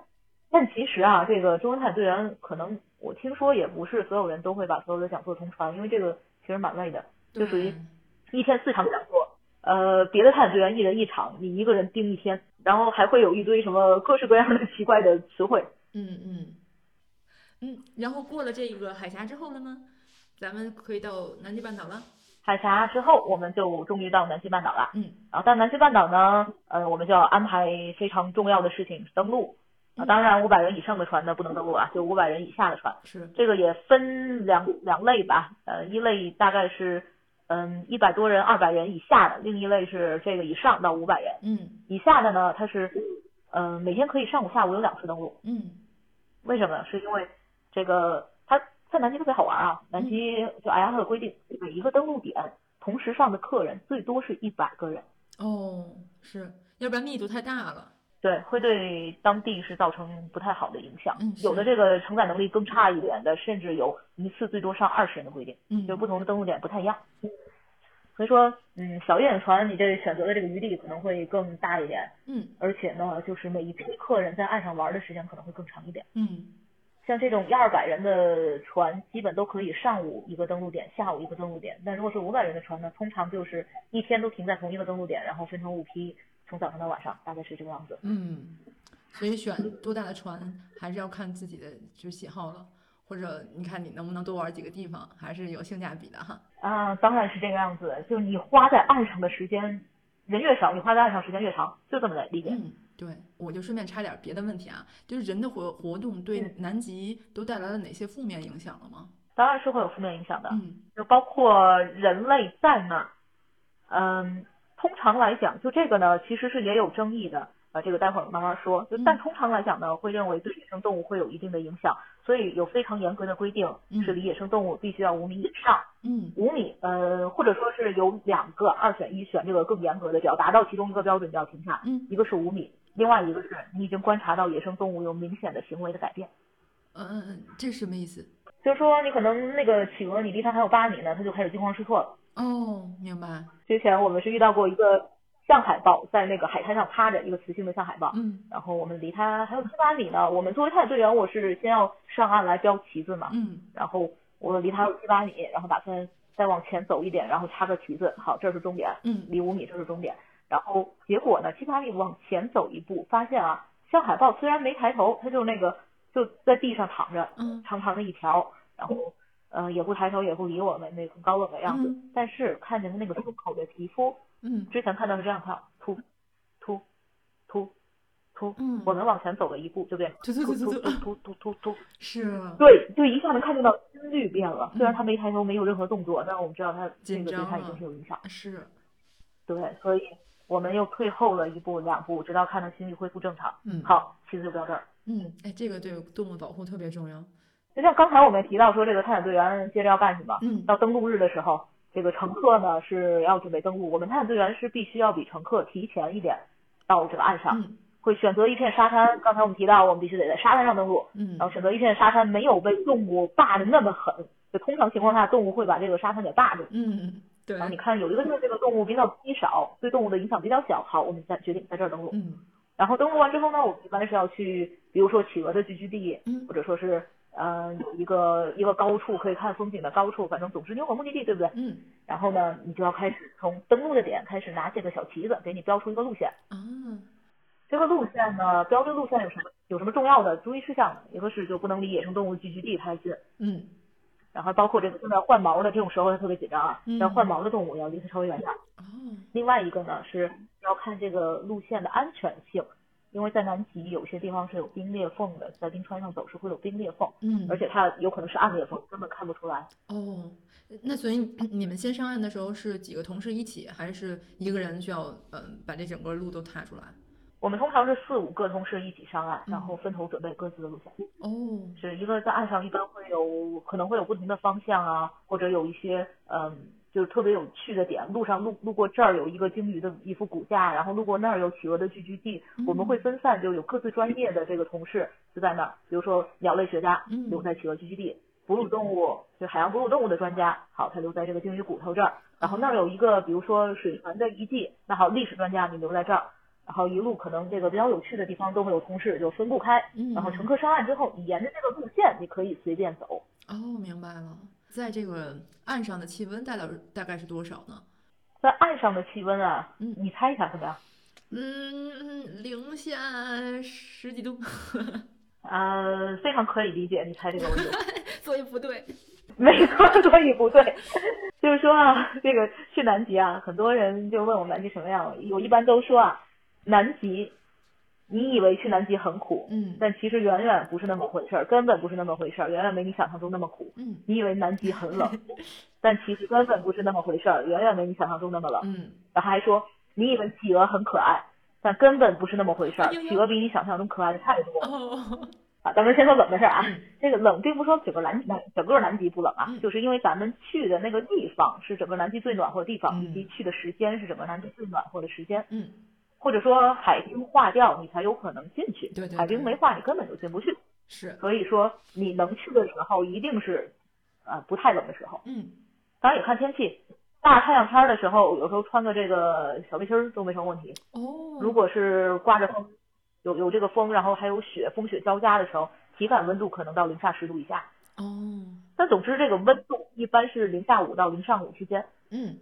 但其实啊，这个中文探险队员可能我听说也不是所有人都会把所有的讲座同传，因为这个其实蛮累的，就属于一天四场讲座，呃，别的探险队员一人一场，你一个人盯一天，然后还会有一堆什么各式各样的奇怪的词汇，嗯嗯嗯，然后过了这个海峡之后了呢，咱们可以到南极半岛了。海峡之后，我们就终于到南极半岛了。嗯，然后到南极半岛呢，呃，我们就要安排非常重要的事情，登陆。啊，当然五百人以上的船呢不能登陆啊，就五百人以下的船。是，这个也分两两类吧，呃，一类大概是嗯一百多人、二百人以下的，另一类是这个以上到五百人嗯以下的呢，它是嗯、呃每天可以上午下午有两次登录。嗯为什么呢？是因为这个它在南极特别好玩啊，南极就 IATA 的规定，每一个登陆点同时上的客人最多是一百个人。哦，是，要不然密度太大了。对，会对当地是造成不太好的影响。嗯有的这个承载能力更差一点的，甚至有一次最多上二十人的规定，嗯就不同的登陆点不太一样。所以说，嗯，小一点的船，你这选择的这个余地可能会更大一点，嗯而且呢，就是每一批客人在岸上玩的时间可能会更长一点。嗯像这种一二百人的船，基本都可以上午一个登陆点，下午一个登陆点。但如果是五百人的船呢，通常就是一天都停在同一个登陆点，然后分成五批，从早上到晚上，大概是这个样子。嗯，所以选多大的船还是要看自己的就是喜好了，或者你看你能不能多玩几个地方，还是有性价比的哈。啊，当然是这个样子。就是你花在岸上的时间，人越少，你花在岸上时间越长，就这么来理解。嗯，对，我就顺便插点别的问题啊，就是人的活活动对嗯南极都带来了哪些负面影响了吗？当然是会有负面影响的，嗯就包括人类在那儿。嗯，通常来讲，就这个呢，其实是也有争议的。啊，这个待会儿慢慢说。就但嗯通常来讲呢，会认为对野生动物会有一定的影响，所以有非常严格的规定，嗯是离野生动物必须要五米以上。嗯五米，呃，或者说是有两个二选一，选这个更严格的，只要达到其中一个标准就要停下。嗯一个是五米，另外一个是你已经观察到野生动物有明显的行为的改变，嗯嗯嗯，这什么意思？就是说你可能那个企鹅你离它还有八米呢，它就开始惊慌失措了。哦，明白。之前我们是遇到过一个象海豹在那个海滩上趴着，一个雌性的象海豹，嗯然后我们离它还有七八米呢。我们作为探险队员，我是先要上岸来标旗子嘛，嗯然后我离它有七八米，然后打算再往前走一点，然后插个旗子，好，这是终点，嗯离五米这是终点。然后结果呢，七八米往前走一步，发现啊，象海豹虽然没抬头，它就那个就在地上躺着，嗯长长的一条，然后呃也不抬头也不理我们，那个很高冷的样子。嗯但是看见它那个胸口的皮肤，嗯之前看到是这样跳，突突突突，嗯，我们往前走了一步就变突突突突突突突，突突是对，就一下能看见到心率变了。虽然嗯他没抬头，没有任何动作，但我们知道他这个对他已经是有影响。是，对，所以我们又退后了一步两步，直到看到心率恢复正常。嗯，，好，其实就到这儿。嗯，哎，这个对动物保护特别重要。就像刚才我们提到说，这个探险队员接着要干什么？嗯到登陆日的时候，这个乘客呢是要准备登陆，我们探险队员是必须要比乘客提前一点到这个岸上，嗯会选择一片沙滩。刚才我们提到，我们必须得在沙滩上登陆，嗯然后选择一片沙滩没有被动物霸的那么狠。就通常情况下，动物会把这个沙滩给霸住。嗯，对然后，你看有一个就是这个动物比较稀少，对动物的影响比较小。好，我们再决定在这儿登陆。嗯然后登陆完之后呢，我们一般是要去，比如说企鹅的聚居地，嗯或者说是呃有一个一个高处可以看风景的高处，反正总之你有个目的地，对不对？嗯然后呢，你就要开始从登陆的点开始拿这个小旗子，给你标出一个路线。啊，这个路线呢，标这个路线有什么有什么重要的注意事项呢？一个是就不能离野生动物聚集地太近，嗯然后包括这个正在换毛的这种时候它特别紧张啊，嗯要换毛的动物要离它稍微远点儿。哦，另外一个呢是要看这个路线的安全性，因为在南极有些地方是有冰裂缝的，在冰川上走是会有冰裂缝，嗯，而且它有可能是暗裂缝，根本看不出来。哦，那所以你们先上岸的时候是几个同事一起，还是一个人需要嗯把这整个路都踏出来？我们通常是四五个同事一起上岸，嗯然后分头准备各自的路线。哦，是一个在岸上一般会有可能会有不同的方向啊，或者有一些嗯，就是特别有趣的点。路上路路过这儿有一个鲸鱼的一副骨架，然后路过那儿有企鹅的聚居地，我们会分散，就有各自专业的这个同事就在那儿，比如说鸟类学家嗯留在企鹅聚居地，哺乳动物就海洋哺乳动物的专家，好，他留在这个鲸鱼骨头这儿，然后那儿有一个比如说水船的遗迹，那好，历史专家你留在这儿。然后一路可能这个比较有趣的地方都会有同事就分布开，嗯，然后乘客上岸之后，你沿着这个路线，你可以随便走。哦，明白了，在这个岸上的气温大概大概是多少呢？在岸上的气温啊，嗯你猜一下怎么样？嗯，零下十几度。啊，呃，非常可以理解你猜这个问题，所以不对。没错，所以不对。就是说啊，这个去南极啊，很多人就问我南极什么样，我一般都说啊，南极，你以为去南极很苦，嗯。但其实远远不是那么回事儿，根本不是那么回事儿，远远没你想象中那么苦。嗯。你以为南极很冷，但其实根本不是那么回事儿，远远没你想象中那么冷。嗯。然后还说你以为企鹅很可爱，但根本不是那么回事儿企鹅比你想象中可爱的太多。哦。啊，咱们先说冷的事儿啊嗯，这个冷并不是说整个南南整个南极不冷啊嗯，就是因为咱们去的那个地方是整个南极最暖和的地方，嗯。以及去的时间是整个南极最暖和的时间，嗯或者说海冰化掉你才有可能进去，对对对海冰没化你根本就进不去，是所以说你能去的时候一定是呃不太冷的时候，嗯当然也看天气。大太阳天儿的时候，有时候穿个这个小背心儿都没什么问题。哦如果是刮着风，有有这个风，然后还有雪，风雪交加的时候，体感温度可能到零下十度以下。哦但总之，这个温度一般是零下五到零上五之间。嗯，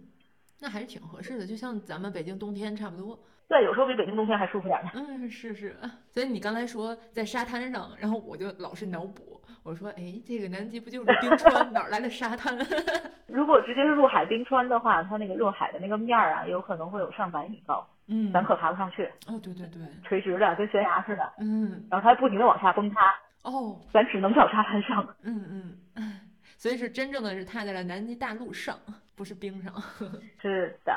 那还是挺合适的，就像咱们北京冬天差不多。对，有时候比北京冬天还舒服点儿呢。嗯，是是，所以你刚才说在沙滩上，然后我就老是脑补，我说，哎，这个南极不就是冰川，哪儿来的沙滩？如果直接是入海冰川的话，它那个入海的那个面儿啊，有可能会有上百米高，嗯，咱可爬不上去，哦，对对对，垂直的跟悬崖似的。嗯，然后它还不停的往下崩塌，哦，咱只能找沙滩上。嗯嗯嗯，所以是真正的是踏在了南极大陆上，不是冰上。是的，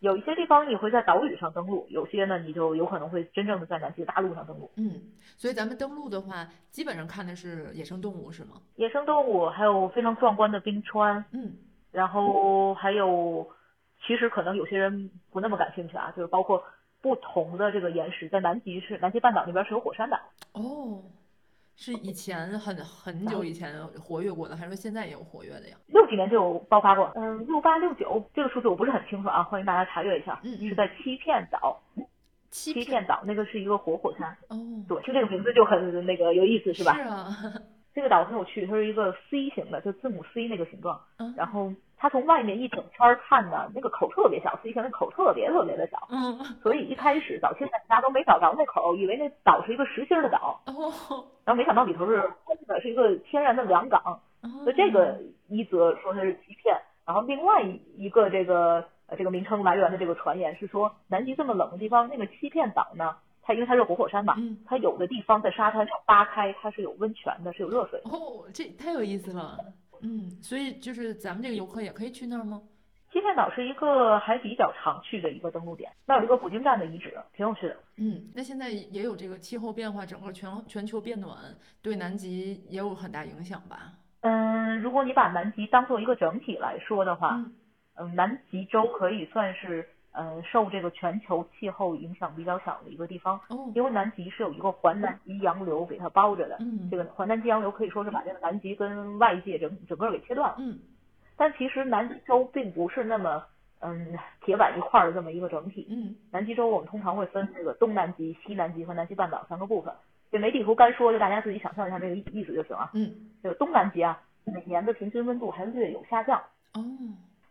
有一些地方你会在岛屿上登陆，有些呢你就有可能会真正的在南极大陆上登陆。嗯，所以咱们登陆的话，基本上看的是野生动物是吗？野生动物，还有非常壮观的冰川，嗯然后还有，其实可能有些人不那么感兴趣啊，就是包括不同的这个岩石，在南极是南极半岛那边是有火山的，哦，是以前很很久以前活跃过的，还是说现在也有活跃的呀？六几年就有爆发过，嗯，六八六九这个数字我不是很清楚啊，欢迎大家查阅一下，嗯嗯是在欺骗岛，欺欺骗岛那个是一个活火山，哦，对，听这个名字就很那个有意思是吧？是啊，这个岛很有趣，它是一个 C 型的，就字母 C 那个形状，嗯。然后它从外面一整圈儿看呢，那个口特别小，C 型的口特别特别的小，嗯 所以一开始早期大家都没找着那口，以为那岛是一个实心儿的岛，哦，然后没想到里头是空的，是一个天然的良港。哦所以这个一则说它是欺骗，然后另外一个这个呃这个名称来源的这个传言是说，南极这么冷的地方，那个欺骗岛呢，它因为它是活火山嘛，嗯它有的地方在沙滩上扒开，它是有温泉的，是有热水的。哦，这太有意思了。嗯，所以就是咱们这个游客也可以去那儿吗？欺骗岛是一个还比较常去的一个登陆点，那有一个捕鲸站的遗址，挺有趣的。嗯，那现在也有这个气候变化，整个全全球变暖，对南极也有很大影响吧？嗯，如果你把南极当做一个整体来说的话，嗯嗯，南极洲可以算是呃受这个全球气候影响比较小的一个地方，哦，因为南极是有一个环南极洋流给它包着的。嗯这个环南极洋流可以说是把这个南极跟外界整整个给切断了。嗯但其实南极洲并不是那么嗯铁板一块儿的这么一个整体。嗯南极洲我们通常会分这个东南极、西南极和南极半岛三个部分。这没地图干说，就大家自己想象一下这个意思就行了。嗯，这个东南极啊，每年的平均温度还略有下降。哦，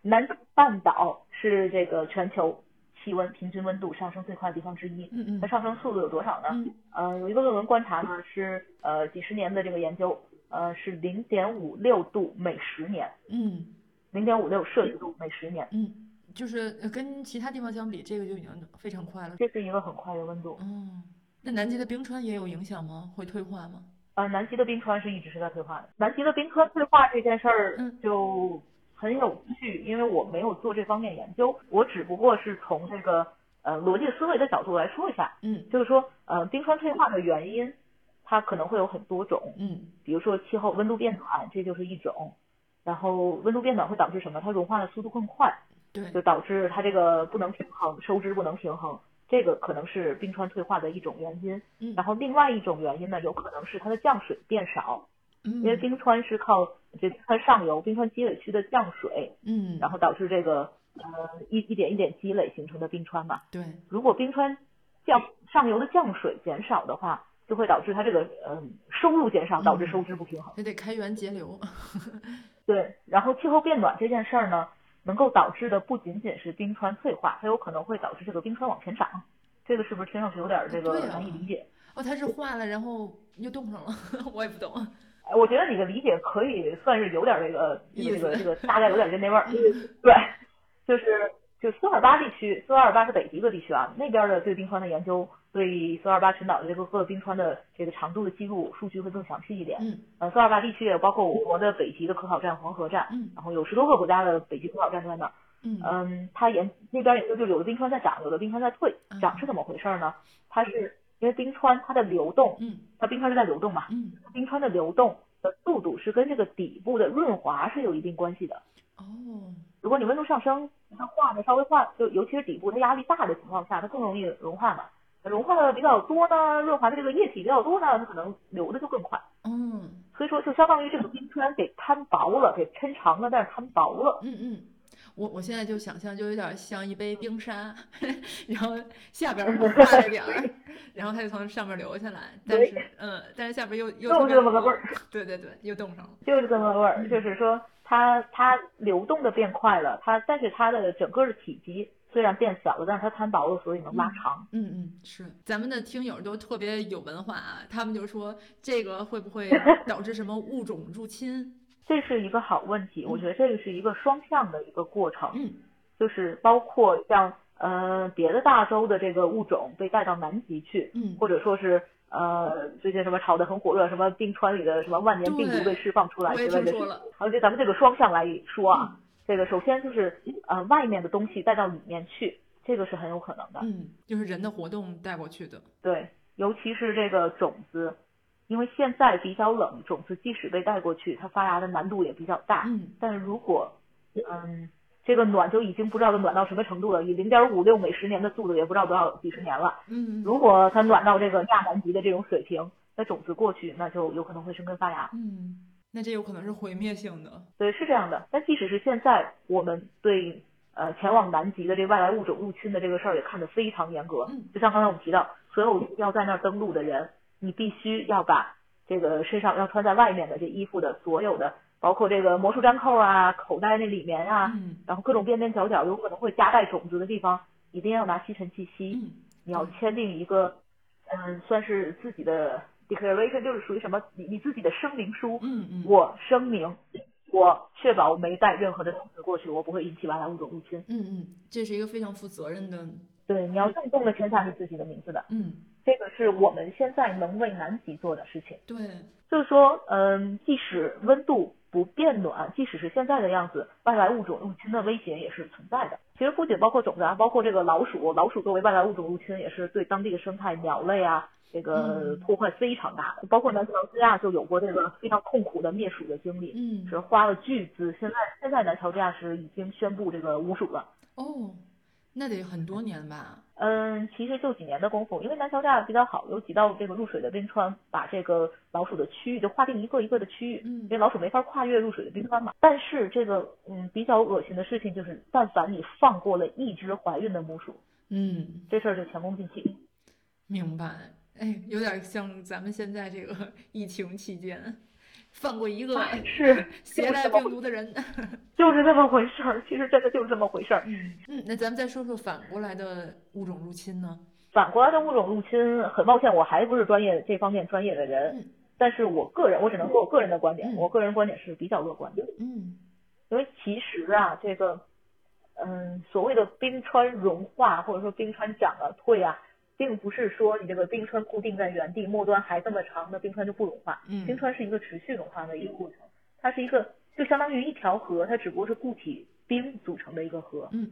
南极半岛是这个全球气温平均温度上升最快的地方之一。嗯嗯它上升速度有多少呢？嗯呃，有一个论文观察呢是呃几十年的这个研究，呃是零点五六度每十年，嗯零点五六摄氏度每十年，嗯，就是呃跟其他地方相比，这个就已经非常快了。这是一个很快的温度。嗯，那南极的冰川也有影响吗？会退化吗？呃，南极的冰川是一直是在退化的。南极的冰川退化这件事儿嗯就很有趣，因为我没有做这方面研究，我只不过是从这个呃逻辑思维的角度来说一下，嗯就是说呃冰川退化的原因，它可能会有很多种，嗯比如说气候温度变暖，这就是一种。然后温度变暖会导致什么？它融化的速度更快，对，就导致它这个不能平衡，收支不能平衡，这个可能是冰川退化的一种原因。嗯然后另外一种原因呢，有可能是它的降水变少，因为嗯冰川是靠这冰川上游、冰川积累区的降水，嗯，然后导致这个呃一一点一点积累形成的冰川嘛。对，如果冰川降上游的降水减少的话，就会导致它这个嗯、呃收入减少，导致嗯收支不平衡。这得开源节流。对，然后气候变暖这件事儿呢，能够导致的不仅仅是冰川退化，它有可能会导致这个冰川往前涨。这个是不是听上去有点儿这个难以理解？哦，它是化了，然后又冻上了，我也不懂。我觉得你的理解可以算是有点这个这个这 个这个大概有点这那味儿。嗯对，就是就苏尔巴地区，苏尔巴是北极一个地区啊，那边的对冰川的研究，对苏尔巴群岛的这个各个冰川的这个长度的记录数据会更详细一点。嗯呃，苏尔巴地区也包括我国的北极的科考站黄河站，嗯然后有十多个国家的北极科考站都在那儿。嗯嗯，它研那边研究就有的冰川在涨，有的冰川在退啊。涨是怎么回事呢？它是因为冰川它的流动，嗯它冰川是在流动嘛，嗯冰川的流动的速度是跟这个底部的润滑是有一定关系的。哦如果你温度上升，它化的稍微化，就尤其是底部它压力大的情况下，它更容易融化嘛。融化的比较多呢，润滑的这个液体比较多呢，它可能流的就更快。嗯所以说，就相当于这个冰川给摊薄了，给抻长了，但是摊薄了。嗯嗯。我我现在就想象，就有点像一杯冰沙，然后下边儿化了点儿，然后它就从上面流下来，但是嗯，但是下边又又 就是这么个味儿，对对对，又冻上了。就是这么个味儿，就是说它它流动的变快了，它但是它的整个的体积虽然变小了，但是它摊薄了，所以能拉长。嗯嗯，是，咱们的听友都特别有文化啊，他们就说这个会不会 导致什么物种入侵？这是一个好问题，我觉得这个是一个双向的一个过程，嗯就是包括像呃别的大洲的这个物种被带到南极去，嗯或者说是呃最近什么炒得很火热，什么冰川里的什么万年病毒被释放出来之类的。而且咱们这个双向来说啊，这个首先就是呃外面的东西带到里面去，这个是很有可能的。嗯，就是人的活动带过去的。对，尤其是这个种子，因为现在比较冷，种子即使被带过去，它发芽的难度也比较大。嗯但是如果嗯这个暖就已经不知道它暖到什么程度了，以零点五六每十年的速度也不知道多少几十年了。嗯如果它暖到这个亚南极的这种水平，那种子过去，那就有可能会生根发芽。嗯，那这有可能是毁灭性的。对，是这样的。但即使是现在，我们对呃前往南极的这外来物种入侵的这个事儿也看得非常严格。嗯就像刚才我们提到，所有要在那儿登陆的人，你必须要把这个身上要穿在外面的这衣服的所有的，包括这个魔术粘扣啊、口袋那里面啊，嗯然后各种边边角角有可能会夹带种子的地方，一定要拿吸尘器吸。嗯你要签订一个，嗯，算是自己的 declaration，就是属于什么？你你自己的声明书。嗯嗯我声明，我确保没带任何的种子过去，我不会引起外来物种入侵。嗯嗯，这是一个非常负责任的。对，你要郑重的签下你自己的名字的，嗯，这个是我们现在能为南极做的事情。对，就是说，嗯，即使温度不变暖，即使是现在的样子，外来物种入侵的威胁也是存在的。其实不仅包括种子啊，包括这个老鼠，老鼠作为外来物种入侵，也是对当地的生态、鸟类啊，这个嗯破坏非常大的。包括南乔治亚就有过这个非常痛苦的灭鼠的经历，嗯是花了巨资。现在现在南乔治亚是已经宣布这个无鼠了。哦，那得很多年吧？嗯，其实就几年的功夫，因为南乔治亚比较好，有几道这个入水的冰川，把这个老鼠的区域就划定一个一个的区域，嗯因为老鼠没法跨越入水的冰川嘛。但是这个嗯比较恶心的事情就是，但凡你放过了一只怀孕的母鼠，嗯，这事儿就前功尽弃。明白。哎，有点像咱们现在这个 疫情期间，放过一个是，携带病毒的人。就是这么回事儿，其实真的就是这么回事儿。嗯嗯，那咱们再说说反过来的物种入侵呢？反过来的物种入侵，很抱歉，我还不是专业这方面专业的人，嗯但是我个人，我只能说我个人的观点，嗯我个人观点是比较乐观的。嗯因为其实啊，这个，嗯，所谓的冰川融化或者说冰川涨啊退啊，并不是说你这个冰川固定在原地，末端还这么长，那冰川就不融化。嗯冰川是一个持续融化的一个过程，它是一个就相当于一条河，它只不过是固体冰组成的一个河，嗯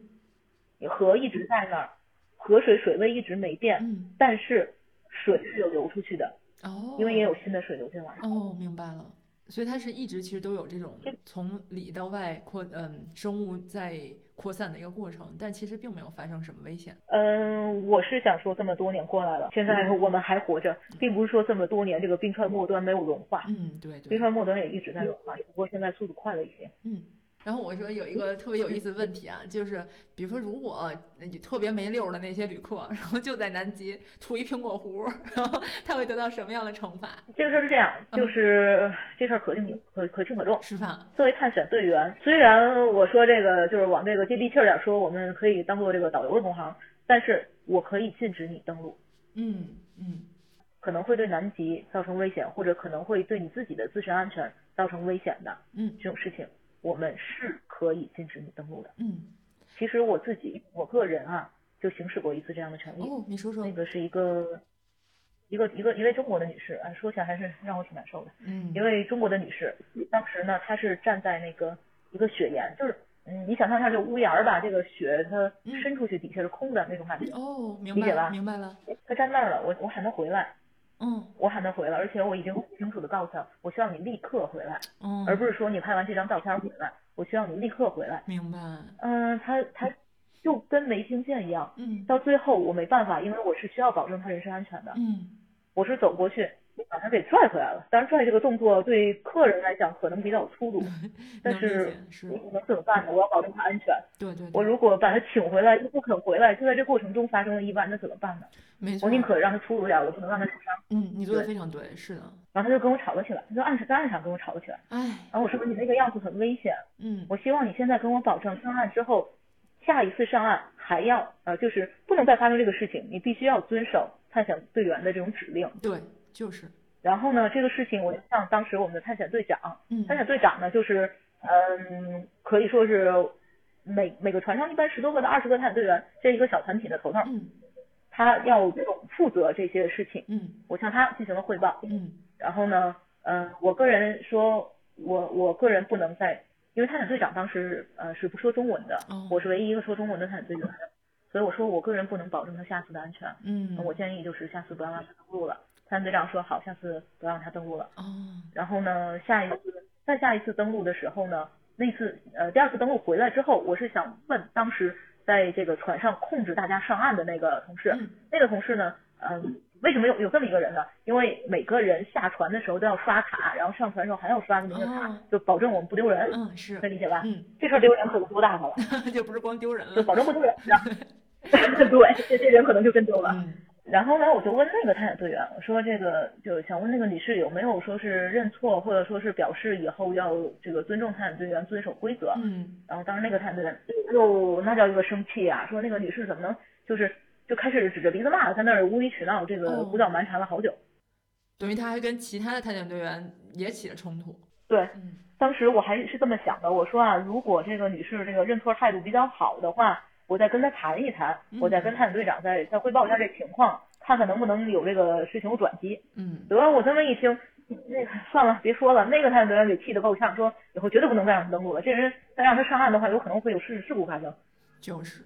河一直在那儿，河水水位一直没变，嗯，但是水是有流出去的，哦，因为也有新的水流进来。哦，明白了。所以它是一直其实都有这种从里到外扩，嗯，生物在扩散的一个过程，但其实并没有发生什么危险。嗯，我是想说，这么多年过来了，现在我们还活着，并不是说这么多年这个冰川末端没有融化，嗯，对对冰。川末端也一直在融化，只不过现在速度快了一些。嗯，然后我说有一个特别有意思的问题啊，就是比如说如果你特别没溜儿的那些旅客，然后就在南极吐一苹果核，然后他会得到什么样的惩罚？这个事儿是这样，嗯就是这事儿可轻可可轻可重。吃饭？作为探险队员，虽然我说这个就是往这个接地气儿点儿说，我们可以当做这个导游的同行，但是我可以禁止你登陆。嗯嗯可能会对南极造成危险，或者可能会对你自己的自身安全造成危险的嗯这种事情，我们是可以禁止你登录的。嗯，其实我自己我个人啊，就行使过一次这样的权利。哦，你说说那，个是一个一个一个一位中国的女士，啊，说起来还是让我挺难受的。嗯一位中国的女士，当时呢，她是站在那个一个雪岩，就是嗯，你想象一下，这个屋檐儿吧，这个雪它嗯伸出去，底下是空的那种感觉。哦，明白了，理解吧明白了，她站那儿了，我我喊她回来，嗯我喊他回来，而且我已经很清楚的告诉他，我需要你立刻回来，嗯，而不是说你拍完这张照片回来，我需要你立刻回来。明白，嗯，他他就跟没听见一样。嗯到最后我没办法，因为我是需要保证他人身安全的，嗯我是走过去把他给拽回来了。当然拽这个动作对客人来讲可能比较粗鲁，但是我能怎么办呢？我要保证他安全。对对，我如果把他请回来，又不肯回来，就在这过程中发生了意外，那怎么办呢？没错，我宁可让他粗鲁点，我不能让他受伤。嗯，你做的非常对，是的，然后他就跟我吵了起来，他就岸在岸上跟我吵了起来。哎，然后我说你那个样子很危险，嗯我希望你现在跟我保证，上岸之后，下一次上岸还要呃，就是不能再发生这个事情，你必须要遵守探险队员的这种指令。对，就是，然后呢，这个事情我就向当时我们的探险队长，嗯探险队长呢就是嗯，可以说是每每个船上一般十多个到二十个探险队员，这一个小团体的头头，嗯他要总负责这些事情。嗯我向他进行了汇报，嗯然后呢，嗯、我个人说，我我个人不能在，因为探险队长当时呃是不说中文的，哦我是唯一一个说中文的探险队员，所以我说我个人不能保证他下次的安全，嗯，我建议就是下次不要让他登陆了。探险队长说好，下次不让他登陆了。哦，然后呢，下一次再下一次登陆的时候呢，那次呃第二次登陆回来之后，我是想问当时在这个船上控制大家上岸的那个同事，嗯那个同事呢，嗯、为什么有有这么一个人呢？因为每个人下船的时候都要刷卡，然后上船的时候还要刷这么一个卡，哦就保证我们不丢人，嗯是能，理解吧？嗯，这事儿丢人可就多大发了，就不是光丢人就，保证不丢人，对，这这人可能就真丢了。嗯然后呢，我就问那个探险队员，我说这个就想问那个女士有没有说是认错，或者说是表示以后要这个尊重探险队员、遵守规则。嗯然后当时那个探险队员，哟，那叫一个生气啊，说那个女士怎么能就是就开始指着鼻子骂，在那儿无理取闹，这个哦胡搅蛮缠了好久。等于他还跟其他的探险队员也起了冲突，对，嗯当时我还是这么想的，我说啊，如果这个女士这个认错态度比较好的话，我再跟他谈一谈，嗯我再跟探险队长再再汇报一下这情况，看看能不能有这个事情有转机。嗯得，我这么一听，那个算了，别说了。那个探险队长给气得够呛，说以后绝对不能再让他登陆了。这人再让他上岸的话，有可能会有事事故发生。就是，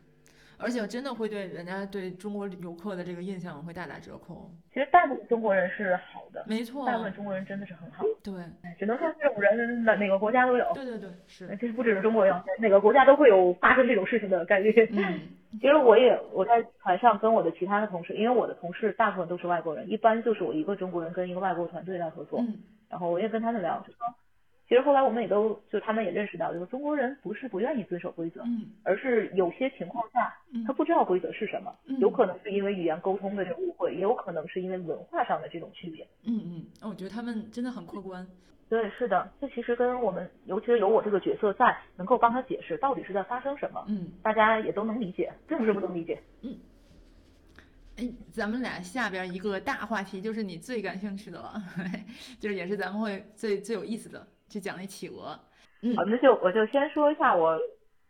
而且真的会对人家对中国游客的这个印象会大打折扣，其实大部分中国人是好的，没错大，部分中国人真的是很好，对哎只能说这种人哪哪个国家都有。对对对是，这不只是中国有，哪个国家都会有发生这种事情的概率。嗯 其实我也我在船上跟我的其他的同事，因为我的同事大部分都是外国人，一般就是我一个中国人跟一个外国团队在合作。嗯然后我也跟他们聊，就说，其实后来我们也都就他们也认识到，就是中国人不是不愿意遵守规则，嗯而是有些情况下嗯他不知道规则是什么，嗯有可能是因为语言沟通的这个误会，也有可能是因为文化上的这种区别。嗯嗯，哦我觉得他们真的很客观，对，是的，这其实跟我们，尤其是有我这个角色在，能够帮他解释到底是在发生什么，嗯。大家也都能理解，并不是不能理解。嗯哎，咱们俩下边一个大话题就是你最感兴趣的了，就是也是咱们会最最有意思的，就讲那企鹅。嗯好，那就我就先说一下我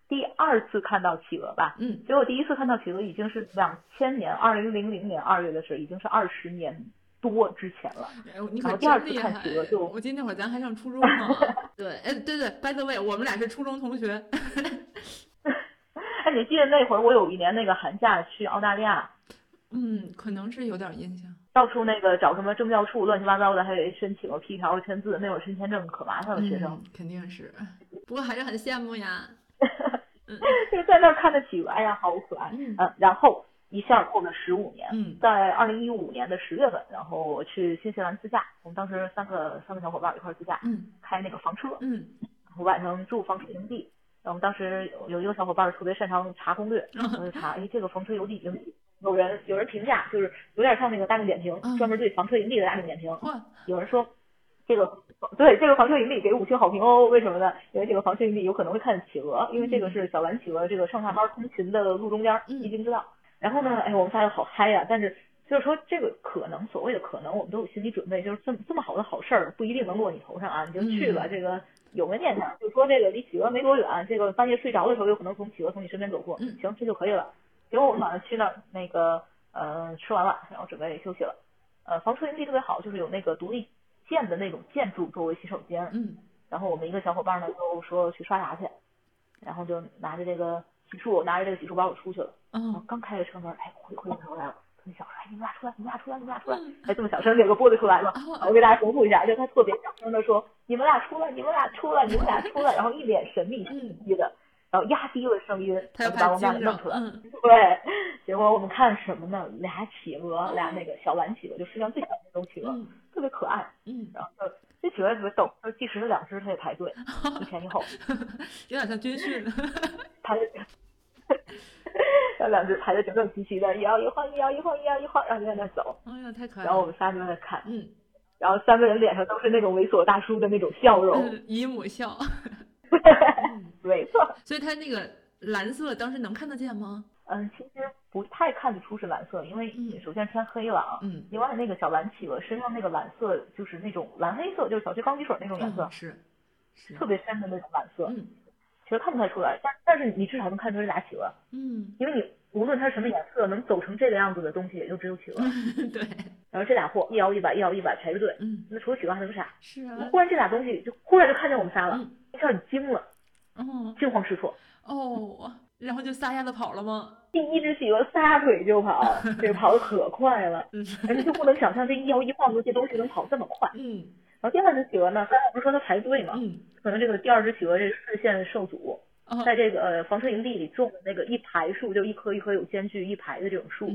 第二次看到企鹅吧。嗯其实我第一次看到企鹅已经是两千年，二零零零年二月的事，已经是二十年多之前了。哎你可第二次看企鹅！就我记得那会儿咱还上初中呢。对，哎，对对，by the way，我们俩是初中同学。哎，你记得那会儿我有一年那个寒假去澳大利亚，嗯，可能是有点印象。到处那个找什么政教处乱七八糟的，还得申请个批条签字，那会儿申签证可麻烦了，学生。嗯、肯定是，不过还是很羡慕呀。就是在那儿看的企鹅，哎呀，好可爱。嗯嗯，然后一下过了十五年，嗯在二零一五年的十月份，然后我去新西兰自驾，我们当时三个三个小伙伴一块儿自驾，嗯开那个房车，嗯我晚上住房车营地。然后我们当时有有一个小伙伴特别擅长查攻略，嗯我就查，哎，这个房车营地营地有人有人评价，就是有点像那个大众点评，嗯专门对房车营地的大众点评。有人说这个对这个房车营地给五星好评哦，为什么呢？因为这个房车营地有可能会看企鹅，因为这个是小蓝企鹅这个上下班通勤的路中间儿，嗯一经之道。然后呢，哎，我们仨就好嗨呀、但是就是说这个可能，所谓的可能，我们都有心理准备，就是这么这么好的好事儿不一定能落你头上啊，你就去吧。嗯这个有个念想，就说这个离企鹅没多远，这个半夜睡着的时候有可能从企鹅从你身边走过，嗯行，这就可以了。结果我们晚上去那儿，那个呃吃完了，然后准备休息了。呃，房车营地特别好，就是有那个独立建的那种建筑作为洗手间，嗯然后我们一个小伙伴呢就说去刷牙去，然后就拿着这个洗漱，拿着这个洗漱包我出去了。然后哦刚开着车门，哎，回回过头来了，特别小声，哎，你们俩出来，你们俩出来，你们俩出来嗯，哎，这么小声，给个播得出来吗？哦我给大家重复一下，就他特别小声的说，你们俩出来，你们俩出来，你们俩出来，然后一脸神秘兮兮的，然后压低了声音，他要然后把我怕惊着们俩给弄出，来。嗯对，结果我们看什么呢？俩企鹅，俩那个小蓝企鹅，就世界上最小的那种企鹅，嗯特别可爱。嗯，然后就这企鹅也特别逗，就是计时的两只，它也排队，一前一后，有点像军训。排的，然后两只排的整整齐齐的，一摇一晃，一摇一晃，一摇一晃，然后就在那走。哎呀，太可爱然后我了。们仨就在那看，嗯，然后三个人脸上都是那种猥琐大叔的那种笑容。嗯姨母笑。没错，所以它那个蓝色当时能看得见吗？嗯，其实不太看得出是蓝色，因为嗯首先天黑了啊。嗯另外，那个小蓝企鹅身上那个蓝色就是那种蓝黑色，就是小学钢笔水那种颜色嗯，，是是特。别深的那种蓝色，嗯其实看不太出来。但但是你至少能看出是俩企鹅，嗯，因为你无论它是什么颜色，能走成这个样子的东西也就只有企鹅。对，然后这俩货一摇一摆，一摇一摆排着队，嗯那除了企鹅还能啥？是啊，忽然这俩东西就忽然就看见我们仨了，嗯一下你惊了，哦惊慌失措。哦，然后就撒丫子跑了吗？第一只企鹅撒腿就跑，这个跑的可快了，嗯而且就不能想象这一摇一晃的这东西能跑这么快。嗯然后第二只企鹅呢，刚才我不是说它排队嘛，嗯，可能这个第二只企鹅这视线受阻，哦在这个呃房车营地里种的那个一排树，就一棵一棵有间距一排的这种树，